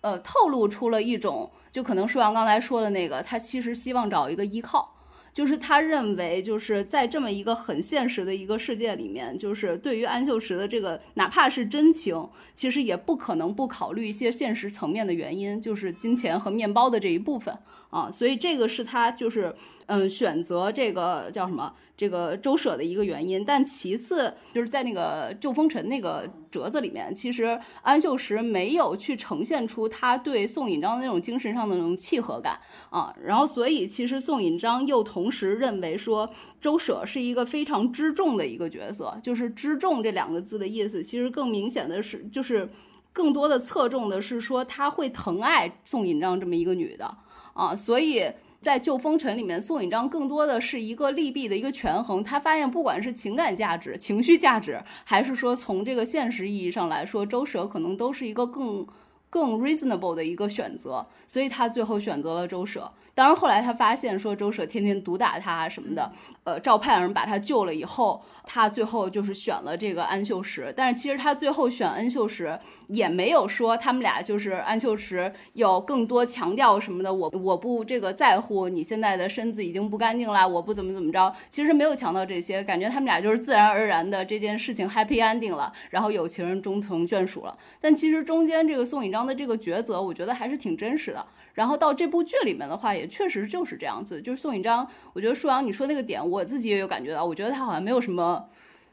呃，透露出了一种，就可能舒阳刚才说的那个，他其实希望找一个依靠，就是他认为，就是在这么一个很现实的一个世界里面，就是对于安秀石的这个，哪怕是真情，其实也不可能不考虑一些现实层面的原因，就是金钱和面包的这一部分。啊，所以这个是他就是嗯选择这个叫什么？这个周舍的一个原因，但其次就是在那个旧风尘那个折子里面，其实安秀石没有去呈现出他对宋引章的那种精神上的那种契合感啊，然后所以其实宋引章又同时认为说周舍是一个非常知重的一个角色，就是知重这两个字的意思，其实更明显的是就是更多的侧重的是说他会疼爱宋引章这么一个女的啊，所以。在旧风尘里面，宋引章更多的是一个利弊的一个权衡。他发现，不管是情感价值、情绪价值，还是说从这个现实意义上来说，周舍可能都是一个更更 reasonable 的一个选择。所以他最后选择了周舍。当然，后来他发现说周舍天天毒打他什么的，呃，赵派人把他救了以后，他最后就是选了这个安秀石。但是其实他最后选安秀石也没有说他们俩就是安秀石有更多强调什么的，我我不这个在乎你现在的身子已经不干净啦，我不怎么怎么着，其实没有强调这些，感觉他们俩就是自然而然的这件事情 happy ending 了，然后有情人终成眷属了。但其实中间这个宋引章的这个抉择，我觉得还是挺真实的。然后到这部剧里面的话，也确实就是这样子。就是宋引章，我觉得舒阳你说那个点，我自己也有感觉到。我觉得他好像没有什么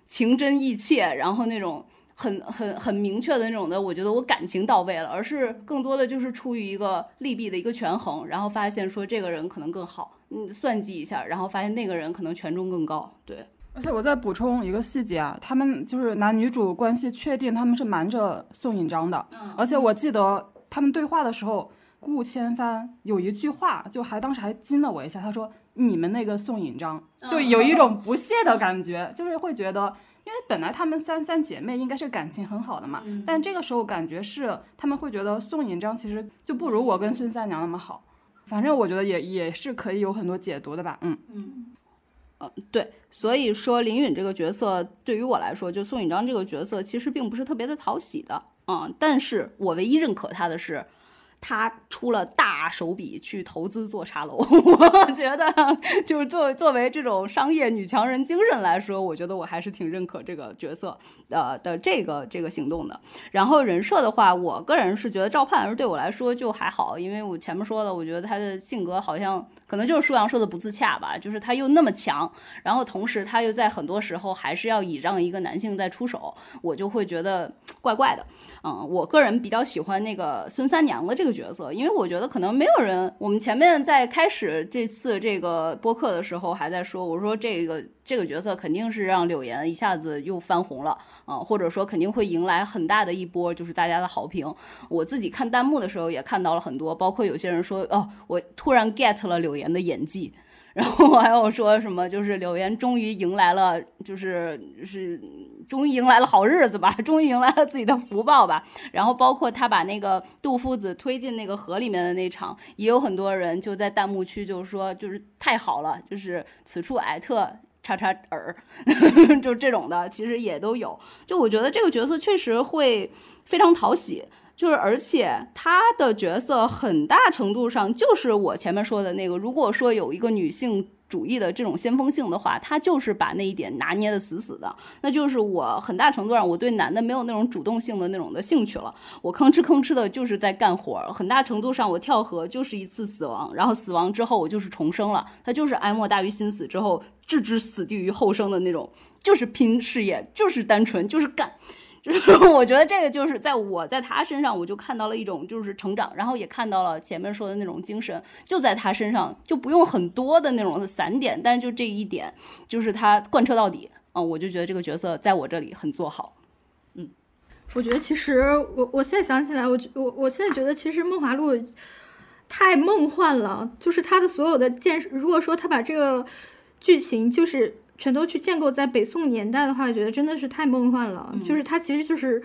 情真意切，然后那种很很很明确的那种的，我觉得我感情到位了，而是更多的就是出于一个利弊的一个权衡，然后发现说这个人可能更好，嗯，算计一下，然后发现那个人可能权重更高。对，而且我再补充一个细节啊，他们就是男女主关系确定他们是瞒着宋引章的，而且我记得他们对话的时候。顾千帆有一句话，就还当时还惊了我一下。他说：“你们那个宋引章，就有一种不屑的感觉，就是会觉得，因为本来她们三三姐妹应该是感情很好的嘛，但这个时候感觉是他们会觉得宋引章其实就不如我跟孙三娘那么好。反正我觉得也也是可以有很多解读的吧。嗯嗯，呃，对，所以说林允这个角色对于我来说，就宋引章这个角色其实并不是特别的讨喜的。嗯，但是我唯一认可她的是。他出了大手笔去投资做茶楼，[LAUGHS] 我觉得就是作作为这种商业女强人精神来说，我觉得我还是挺认可这个角色的的这个这个行动的。然后人设的话，我个人是觉得赵盼儿对我来说就还好，因为我前面说了，我觉得他的性格好像可能就是舒阳说的不自洽吧，就是他又那么强，然后同时他又在很多时候还是要倚仗一个男性在出手，我就会觉得怪怪的。嗯，我个人比较喜欢那个孙三娘的这个角色，因为我觉得可能没有人，我们前面在开始这次这个播客的时候还在说，我说这个这个角色肯定是让柳岩一下子又翻红了，啊，或者说肯定会迎来很大的一波，就是大家的好评。我自己看弹幕的时候也看到了很多，包括有些人说，哦，我突然 get 了柳岩的演技。然后还有说什么，就是柳岩终于迎来了，就是是终于迎来了好日子吧，终于迎来了自己的福报吧。然后包括他把那个杜夫子推进那个河里面的那场，也有很多人就在弹幕区就说，就是太好了，就是此处艾特叉叉尔，[LAUGHS] 就这种的，其实也都有。就我觉得这个角色确实会非常讨喜。就是，而且他的角色很大程度上就是我前面说的那个。如果说有一个女性主义的这种先锋性的话，他就是把那一点拿捏的死死的。那就是我很大程度上我对男的没有那种主动性的那种的兴趣了。我吭哧吭哧的就是在干活，很大程度上我跳河就是一次死亡，然后死亡之后我就是重生了。他就是哀莫大于心死之后置之死地于后生的那种，就是拼事业，就是单纯，就是干。就是我觉得这个就是在我在他身上，我就看到了一种就是成长，然后也看到了前面说的那种精神，就在他身上就不用很多的那种散点，但是就这一点，就是他贯彻到底嗯，我就觉得这个角色在我这里很做好。嗯，我觉得其实我我现在想起来，我我我现在觉得其实《梦华录》太梦幻了，就是他的所有的建设。如果说他把这个剧情就是全都去建构在北宋年代的话，我觉得真的是太梦幻了。就是他其实就是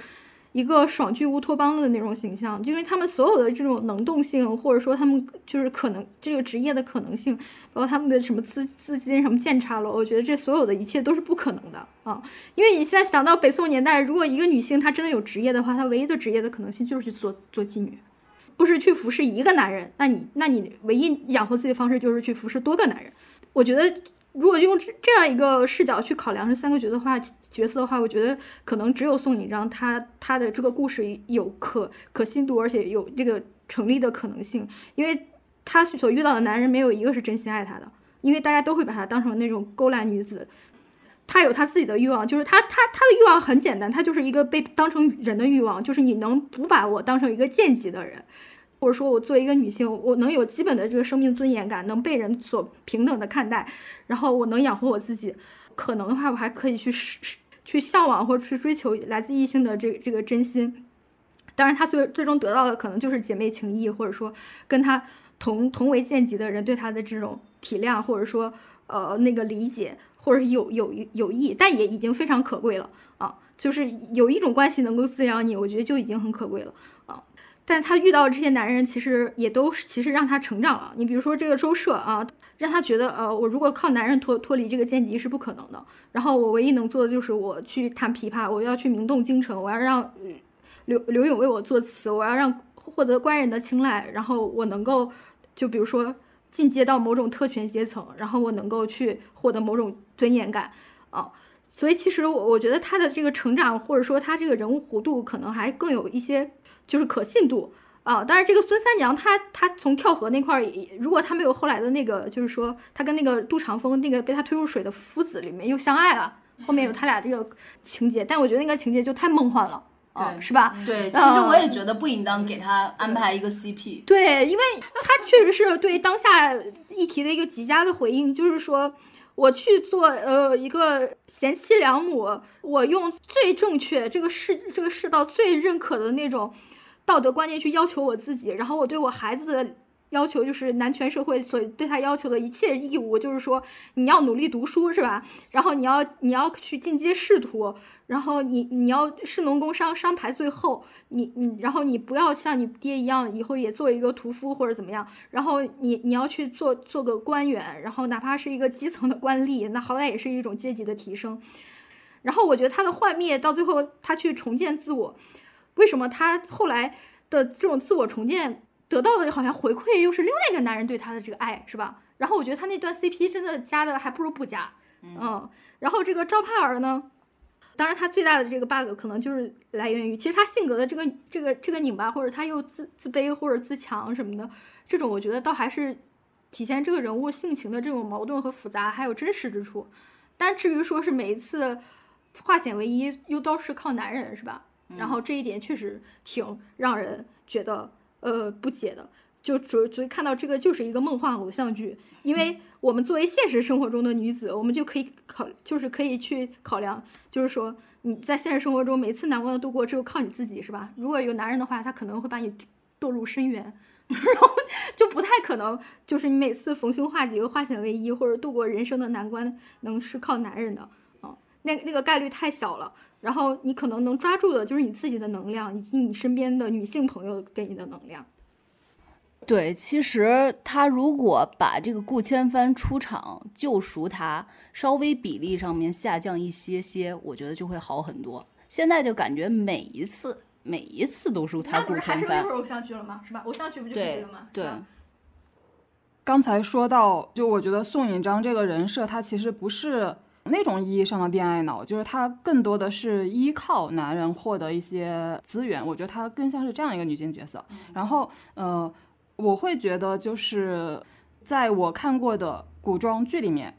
一个爽剧乌托邦的那种形象，因为他们所有的这种能动性，或者说他们就是可能这个职业的可能性，包括他们的什么资资金、什么建茶楼，我觉得这所有的一切都是不可能的啊。因为你现在想到北宋年代，如果一个女性她真的有职业的话，她唯一的职业的可能性就是去做做妓女。不是去服侍一个男人，那你那你唯一养活自己的方式就是去服侍多个男人。我觉得，如果用这样一个视角去考量这三个角色的话，角色的话，我觉得可能只有宋引章他他的这个故事有可可信度，而且有这个成立的可能性，因为他所遇到的男人没有一个是真心爱他的，因为大家都会把他当成那种勾栏女子。他有他自己的欲望，就是他他他的欲望很简单，他就是一个被当成人的欲望，就是你能不把我当成一个贱籍的人。或者说，我作为一个女性，我能有基本的这个生命尊严感，能被人所平等的看待，然后我能养活我自己，可能的话，我还可以去去向往或者去追求来自异性的这这个真心。当然，他最最终得到的可能就是姐妹情谊，或者说跟他同同为贱籍的人对他的这种体谅，或者说呃那个理解，或者是有有有意，但也已经非常可贵了啊！就是有一种关系能够滋养你，我觉得就已经很可贵了。但他遇到的这些男人，其实也都是其实让他成长了。你比如说这个周社啊，让他觉得，呃，我如果靠男人脱脱离这个阶级是不可能的。然后我唯一能做的就是我去弹琵琶，我要去名动京城，我要让刘刘勇为我作词，我要让获得官人的青睐，然后我能够就比如说进阶到某种特权阶层，然后我能够去获得某种尊严感啊。所以其实我我觉得他的这个成长，或者说他这个人物弧度，可能还更有一些。就是可信度啊，但是这个孙三娘她她从跳河那块儿，如果她没有后来的那个，就是说她跟那个杜长风那个被她推入水的夫子里面又相爱了，后面有他俩这个情节，但我觉得那个情节就太梦幻了，对，是吧？对，其实我也觉得不应当给他安排一个 CP，对，因为他确实是对当下议题的一个极佳的回应，就是说。我去做呃一个贤妻良母，我用最正确这个世这个世道最认可的那种道德观念去要求我自己，然后我对我孩子的要求就是男权社会所对他要求的一切义务，就是说你要努力读书是吧？然后你要你要去进阶仕途。然后你你要士农工商商排最后，你你然后你不要像你爹一样，以后也做一个屠夫或者怎么样。然后你你要去做做个官员，然后哪怕是一个基层的官吏，那好歹也是一种阶级的提升。然后我觉得他的幻灭到最后，他去重建自我，为什么他后来的这种自我重建得到的好像回馈又是另外一个男人对他的这个爱，是吧？然后我觉得他那段 CP 真的加的还不如不加，嗯。然后这个赵盼儿呢？当然，他最大的这个 bug 可能就是来源于，其实他性格的这个这个这个拧巴，或者他又自自卑或者自强什么的，这种我觉得倒还是体现这个人物性情的这种矛盾和复杂，还有真实之处。但至于说是每一次化险为夷又都是靠男人，是吧？然后这一点确实挺让人觉得呃不解的。就主主看到这个就是一个梦幻偶像剧，因为我们作为现实生活中的女子，我们就可以考，就是可以去考量，就是说你在现实生活中每次难关的度过，只有靠你自己，是吧？如果有男人的话，他可能会把你堕入深渊，[LAUGHS] 然后就不太可能，就是你每次逢凶化吉、化险为夷或者度过人生的难关，能是靠男人的啊？那那个概率太小了。然后你可能能抓住的就是你自己的能量，以及你身边的女性朋友给你的能量。对，其实他如果把这个顾千帆出场救赎他，稍微比例上面下降一些些，我觉得就会好很多。现在就感觉每一次每一次都是他顾千帆。那不是偶像剧了吗？是吧？偶像剧不就这个吗？对。刚才说到，就我觉得宋引章这个人设，他其实不是那种意义上的恋爱脑，就是他更多的是依靠男人获得一些资源。我觉得他更像是这样一个女性角色。然后，呃。我会觉得，就是在我看过的古装剧里面，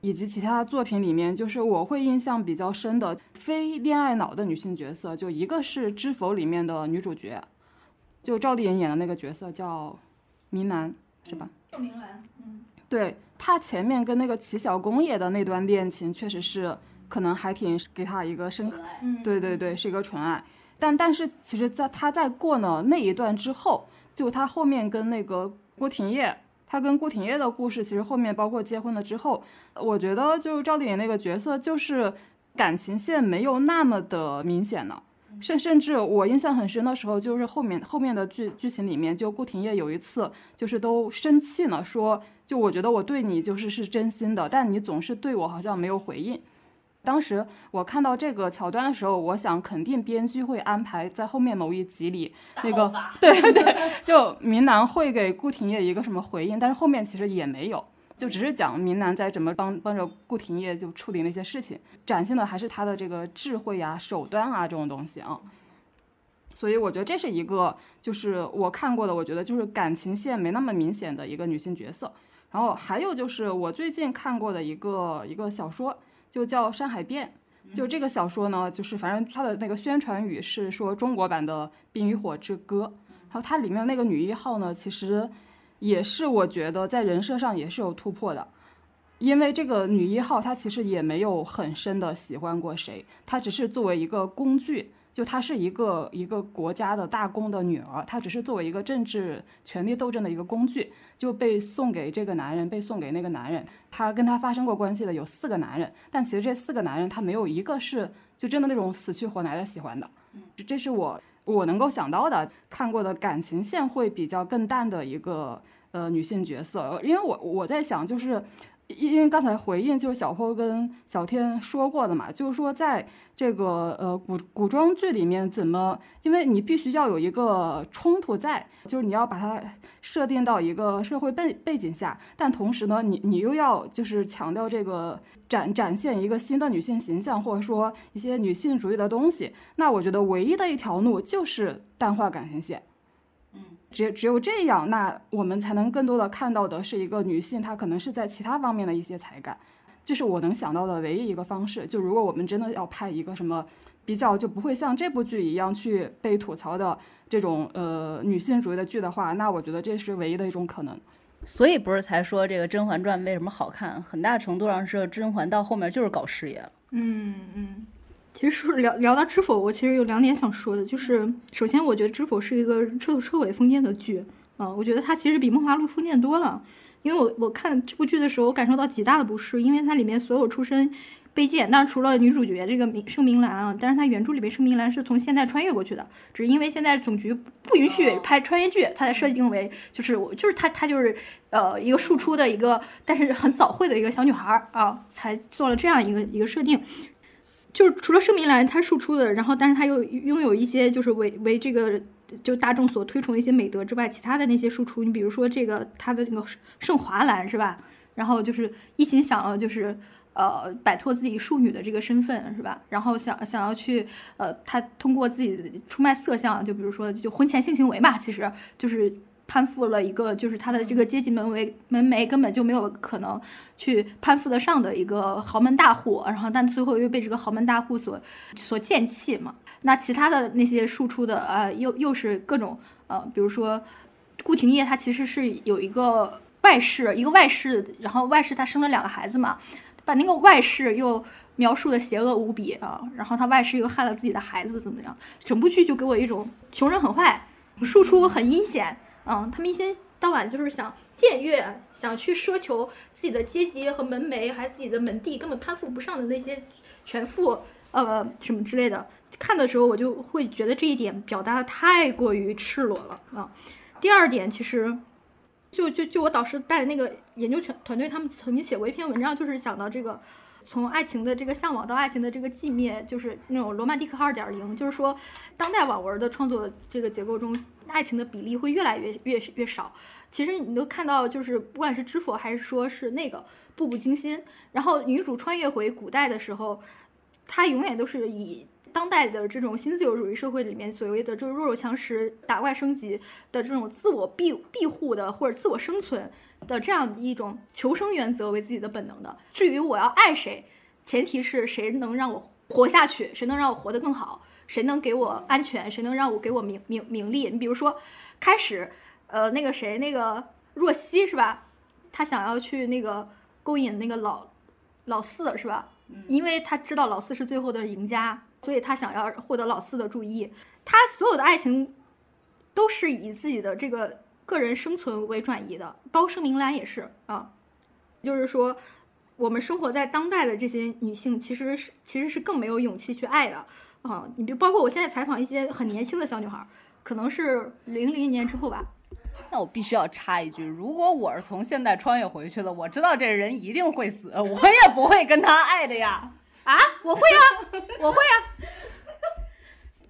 以及其他作品里面，就是我会印象比较深的非恋爱脑的女性角色，就一个是《知否》里面的女主角，就赵丽颖演的那个角色叫明兰，是吧？赵明兰，嗯，对她前面跟那个齐小公爷的那段恋情，确实是可能还挺给他一个深刻，对对对，是一个纯爱。但但是其实，在他在过了那一段之后。就他后面跟那个郭廷烨，他跟顾廷烨的故事，其实后面包括结婚了之后，我觉得就是赵丽颖那个角色，就是感情线没有那么的明显了。甚甚至我印象很深的时候，就是后面后面的剧剧情里面，就顾廷烨有一次就是都生气了，说就我觉得我对你就是是真心的，但你总是对我好像没有回应。当时我看到这个桥段的时候，我想肯定编剧会安排在后面某一集里那个对对 [LAUGHS] 对，就明兰会给顾廷烨一个什么回应，但是后面其实也没有。就只是讲明兰在怎么帮帮着顾廷烨就处理那些事情，展现的还是他的这个智慧呀、手段啊这种东西啊。所以我觉得这是一个，就是我看过的，我觉得就是感情线没那么明显的一个女性角色。然后还有就是我最近看过的一个一个小说，就叫《山海变》。就这个小说呢，就是反正它的那个宣传语是说中国版的《冰与火之歌》。然后它里面那个女一号呢，其实。也是我觉得在人设上也是有突破的，因为这个女一号她其实也没有很深的喜欢过谁，她只是作为一个工具，就她是一个一个国家的大公的女儿，她只是作为一个政治权力斗争的一个工具，就被送给这个男人，被送给那个男人。她跟他发生过关系的有四个男人，但其实这四个男人她没有一个是就真的那种死去活来的喜欢的，这是我我能够想到的看过的感情线会比较更淡的一个。呃，女性角色，因为我我在想，就是因为刚才回应就是小坡跟小天说过的嘛，就是说在这个呃古古装剧里面，怎么，因为你必须要有一个冲突在，就是你要把它设定到一个社会背背景下，但同时呢，你你又要就是强调这个展展现一个新的女性形象，或者说一些女性主义的东西，那我觉得唯一的一条路就是淡化感情线。只只有这样，那我们才能更多的看到的是一个女性，她可能是在其他方面的一些才干，这是我能想到的唯一一个方式。就如果我们真的要拍一个什么比较就不会像这部剧一样去被吐槽的这种呃女性主义的剧的话，那我觉得这是唯一的一种可能。所以不是才说这个《甄嬛传》为什么好看，很大程度上是甄嬛到后面就是搞事业。嗯嗯。其实聊聊到《知否》，我其实有两点想说的，就是首先，我觉得《知否》是一个彻头彻尾封建的剧啊，我觉得它其实比《梦华录》封建多了。因为我我看这部剧的时候，我感受到极大的不适，因为它里面所有出身卑贱，但是除了女主角这个明盛明兰啊，但是它原著里面盛明兰是从现代穿越过去的，只是因为现在总局不允许拍穿越剧，它才设定为就是我就是她她就是呃一个庶出的一个，但是很早慧的一个小女孩啊，才做了这样一个一个设定。就是除了盛明兰他输出的，然后但是他又拥有一些就是为为这个就大众所推崇的一些美德之外，其他的那些输出，你比如说这个他的那个盛华兰是吧？然后就是一心想要就是呃摆脱自己庶女的这个身份是吧？然后想想要去呃他通过自己出卖色相，就比如说就婚前性行为嘛，其实就是。攀附了一个就是他的这个阶级门楣门楣根本就没有可能去攀附得上的一个豪门大户，然后但最后又被这个豪门大户所所贱弃嘛。那其他的那些庶出的呃，又又是各种呃，比如说顾廷烨，他其实是有一个外室，一个外室，然后外室他生了两个孩子嘛，把那个外室又描述的邪恶无比啊，然后他外室又害了自己的孩子，怎么样？整部剧就给我一种穷人很坏，庶出很阴险。嗯，他们一天到晚就是想僭越，想去奢求自己的阶级和门楣，还自己的门第根本攀附不上的那些权富，呃，什么之类的。看的时候我就会觉得这一点表达的太过于赤裸了啊。第二点，其实就就就我导师带的那个研究团团队，他们曾经写过一篇文章，就是讲到这个。从爱情的这个向往到爱情的这个寂灭，就是那种罗曼蒂克二点零，就是说，当代网文的创作这个结构中，爱情的比例会越来越越越少。其实你都看到，就是不管是知否还是说是那个步步惊心，然后女主穿越回古代的时候，她永远都是以。当代的这种新自由主义社会里面，所谓的就是弱肉强食、打怪升级的这种自我庇庇护的或者自我生存的这样一种求生原则为自己的本能的。至于我要爱谁，前提是谁能让我活下去，谁能让我活得更好，谁能给我安全，谁能让我给我名名名利。你比如说，开始，呃，那个谁，那个若曦是吧？他想要去那个勾引那个老老四是吧？因为他知道老四是最后的赢家。所以他想要获得老四的注意，他所有的爱情都是以自己的这个个人生存为转移的，包括盛明兰也是啊，就是说我们生活在当代的这些女性，其实是其实是更没有勇气去爱的啊。你就包括我现在采访一些很年轻的小女孩，可能是零零年之后吧，那我必须要插一句，如果我是从现代穿越回去的，我知道这人一定会死，我也不会跟他爱的呀。啊，我会啊，我会啊，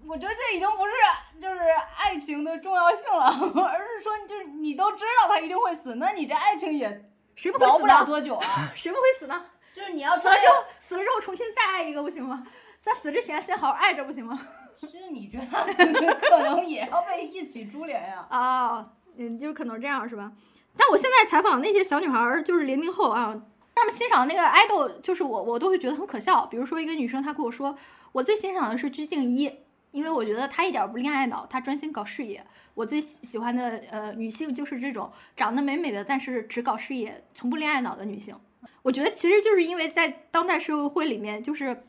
我觉得这已经不是就是爱情的重要性了，而是说就是你都知道他一定会死，那你这爱情也谁不会死保不了？多久啊。[LAUGHS] 谁不会死呢？就是你要死了之后，死了之后重新再爱一个不行吗？在死之前先好好爱着不行吗？是你觉得 [LAUGHS] 可能也要被一起株连呀？啊，嗯，就是可能这样是吧？但我现在采访那些小女孩儿，就是零零后啊，她们欣赏那个 idol，就是我，我都会觉得很可笑。比如说一个女生，她跟我说，我最欣赏的是鞠婧祎，因为我觉得她一点儿不恋爱脑，她专心搞事业。我最喜欢的呃女性就是这种长得美美的，但是只搞事业，从不恋爱脑的女性。我觉得其实就是因为在当代社会里面，就是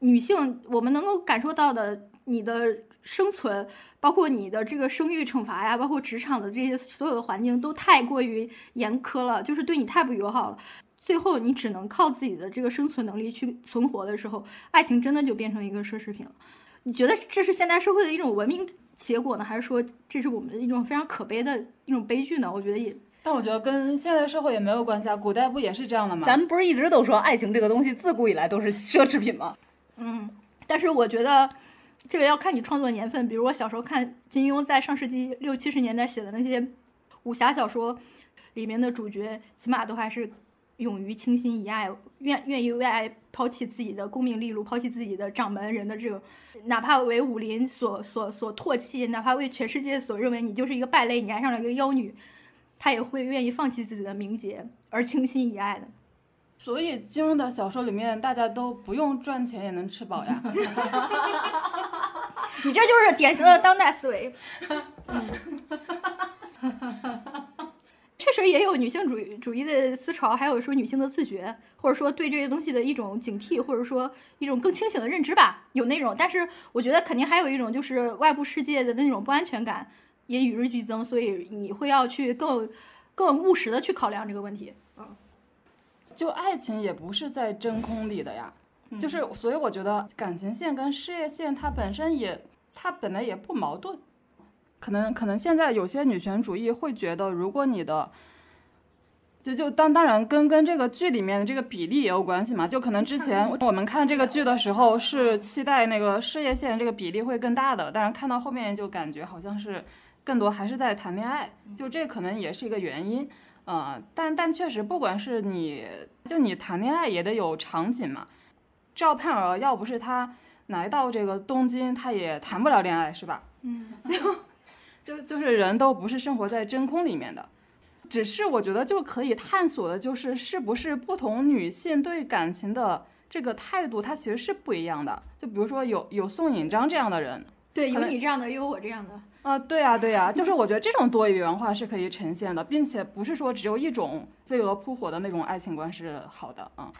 女性我们能够感受到的你的生存，包括你的这个生育惩罚呀，包括职场的这些所有的环境都太过于严苛了，就是对你太不友好了。最后你只能靠自己的这个生存能力去存活的时候，爱情真的就变成一个奢侈品了。你觉得这是现代社会的一种文明结果呢，还是说这是我们的一种非常可悲的一种悲剧呢？我觉得也但我觉得跟现代社会也没有关系啊，古代不也是这样的吗？咱们不是一直都说爱情这个东西自古以来都是奢侈品吗？嗯，但是我觉得这个要看你创作年份。比如我小时候看金庸在上世纪六七十年代写的那些武侠小说，里面的主角起码都还是勇于倾心以爱，愿愿意为爱抛弃自己的功名利禄，抛弃自己的掌门人的这种，哪怕为武林所所所唾弃，哪怕为全世界所认为你就是一个败类，你爱上了一个妖女，他也会愿意放弃自己的名节而倾心以爱的。所以金庸的小说里面，大家都不用赚钱也能吃饱呀。[LAUGHS] 你这就是典型的当代思维。[LAUGHS] 确实也有女性主义主义的思潮，还有说女性的自觉，或者说对这些东西的一种警惕，或者说一种更清醒的认知吧，有那种。但是我觉得肯定还有一种就是外部世界的那种不安全感也与日俱增，所以你会要去更更务实的去考量这个问题。就爱情也不是在真空里的呀，就是所以我觉得感情线跟事业线它本身也它本来也不矛盾，可能可能现在有些女权主义会觉得，如果你的就就当当然跟跟这个剧里面的这个比例也有关系嘛，就可能之前我们看这个剧的时候是期待那个事业线这个比例会更大的，但是看到后面就感觉好像是更多还是在谈恋爱，就这可能也是一个原因。呃，但但确实，不管是你就你谈恋爱也得有场景嘛。赵盼儿要不是她来到这个东京，她也谈不了恋爱，是吧？嗯，[LAUGHS] 就就就是人都不是生活在真空里面的，只是我觉得就可以探索的，就是是不是不同女性对感情的这个态度，它其实是不一样的。就比如说有有宋引章这样的人，对，有你这样的，也有我这样的。啊，对呀、对呀、就是我觉得这种多元化是可以呈现的，并且不是说只有一种飞蛾扑火的那种爱情观是好的啊。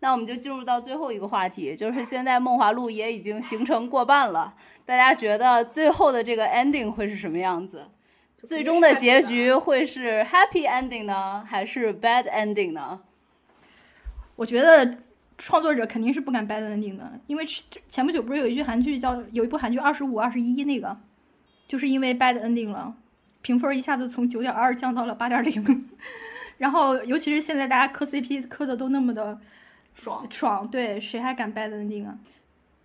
那我们就进入到最后一个话题，就是现在《梦华录》也已经形成过半了，大家觉得最后的这个 ending 会是什么样子？最终的结局会是 happy ending 呢，还是 bad ending 呢？我觉得创作者肯定是不敢 bad ending 的，因为前不久不是有一句韩剧叫有一部韩剧二十五二十一那个，就是因为 bad ending 了，评分一下子从九点二降到了八点零，[LAUGHS] 然后尤其是现在大家磕 CP 磕的都那么的爽，爽，对，谁还敢 bad ending 啊？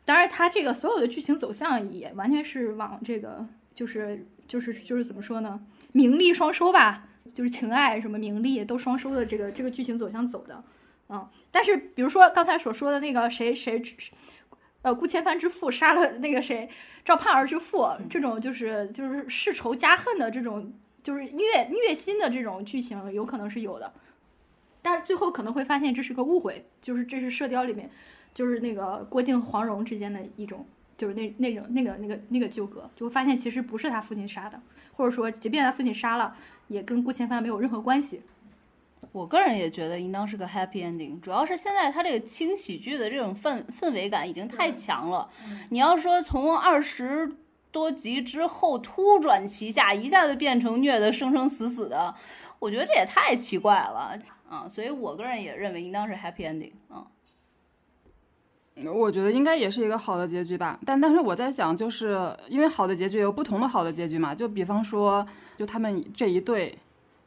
当然，他这个所有的剧情走向也完全是往这个就是就是就是怎么说呢，名利双收吧，就是情爱什么名利都双收的这个这个剧情走向走的，嗯。但是比如说刚才所说的那个谁谁，呃，顾千帆之父杀了那个谁赵盼儿之父，这种就是就是世仇加恨的这种就是虐虐心的这种剧情，有可能是有的。但是最后可能会发现这是个误会，就是这是《射雕》里面，就是那个郭靖黄蓉之间的一种，就是那那种那个那个那个纠葛，就会发现其实不是他父亲杀的，或者说即便他父亲杀了，也跟顾千帆没有任何关系。我个人也觉得应当是个 happy ending，主要是现在他这个轻喜剧的这种氛氛围感已经太强了。你要说从二十多集之后突转其下，一下子变成虐的生生死死的，我觉得这也太奇怪了啊！所以我个人也认为应当是 happy ending 啊。我觉得应该也是一个好的结局吧，但但是我在想，就是因为好的结局有不同的好的结局嘛，就比方说，就他们这一对，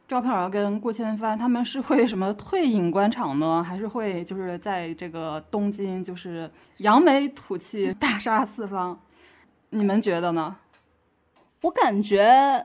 赵盼儿跟顾千帆，他们是会什么退隐官场呢，还是会就是在这个东京就是扬眉吐气、大杀四方？你们觉得呢？我感觉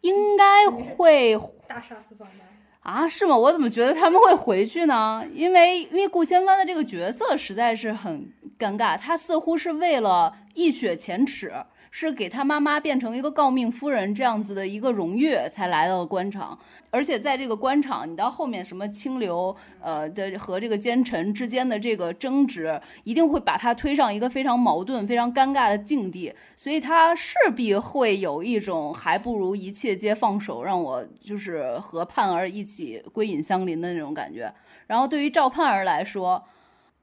应该会大杀四方的。啊，是吗？我怎么觉得他们会回去呢？因为因为顾千帆的这个角色实在是很尴尬，他似乎是为了一雪前耻。是给他妈妈变成一个诰命夫人这样子的一个荣誉才来到了官场，而且在这个官场，你到后面什么清流呃的和这个奸臣之间的这个争执，一定会把他推上一个非常矛盾、非常尴尬的境地，所以他势必会有一种还不如一切皆放手，让我就是和盼儿一起归隐相邻的那种感觉。然后对于赵盼儿来说。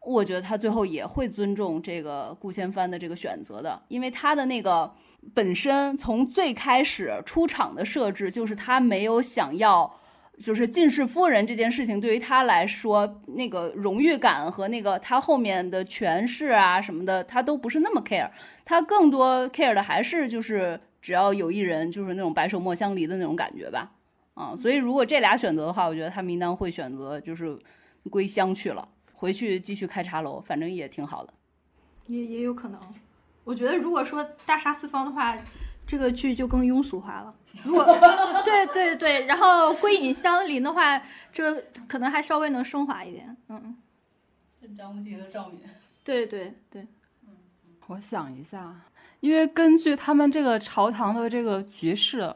我觉得他最后也会尊重这个顾千帆的这个选择的，因为他的那个本身从最开始出场的设置就是他没有想要，就是进士夫人这件事情对于他来说，那个荣誉感和那个他后面的权势啊什么的，他都不是那么 care，他更多 care 的还是就是只要有一人就是那种白首莫相离的那种感觉吧，啊，所以如果这俩选择的话，我觉得他应当会选择就是归乡去了。回去继续开茶楼，反正也挺好的，也也有可能。我觉得如果说大杀四方的话，这个剧就更庸俗化了。如果 [LAUGHS] 对对对，然后归隐相邻的话，这可能还稍微能升华一点。嗯，张无忌和赵敏。对对对，我想一下，因为根据他们这个朝堂的这个局势，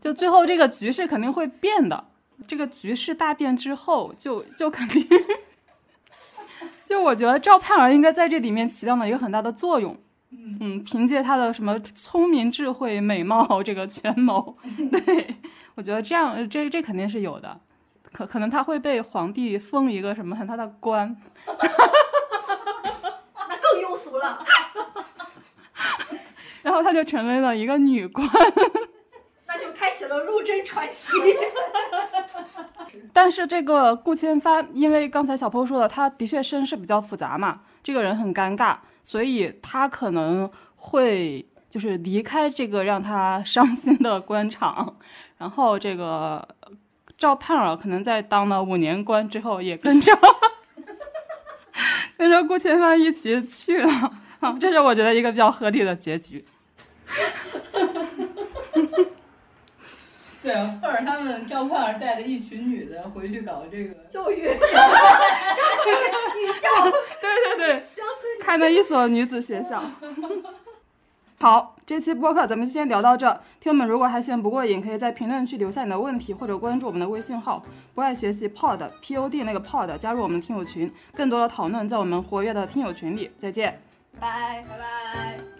就最后这个局势肯定会变的。这个局势大变之后，就就肯定。就我觉得赵盼儿应该在这里面起到了一个很大的作用，嗯，凭借她的什么聪明、智慧、美貌这个权谋，[LAUGHS] 对我觉得这样这这肯定是有的，可可能她会被皇帝封一个什么很大的官，[LAUGHS] 那更庸俗了，[LAUGHS] 然后她就成为了一个女官。那就开启了陆贞传奇。[LAUGHS] 但是这个顾千帆，因为刚才小坡说的，他的确身世比较复杂嘛，这个人很尴尬，所以他可能会就是离开这个让他伤心的官场，[LAUGHS] 然后这个赵盼儿可能在当了五年官之后，也跟着 [LAUGHS] 跟着顾千帆一起去了，啊，这是我觉得一个比较合理的结局。对，或者他们赵盼儿带着一群女的回去搞这个。教育，[LAUGHS] 女校，对。对对，开了一所女子学校。[LAUGHS] 好，这期播客咱们就先聊到这。听友们如果还嫌不过瘾，可以在评论区留下你的问题，或者关注我们的微信号“不爱学习 Pod P O D” 那个 Pod，加入我们的听友群，更多的讨论在我们活跃的听友群里。再见，拜。拜拜。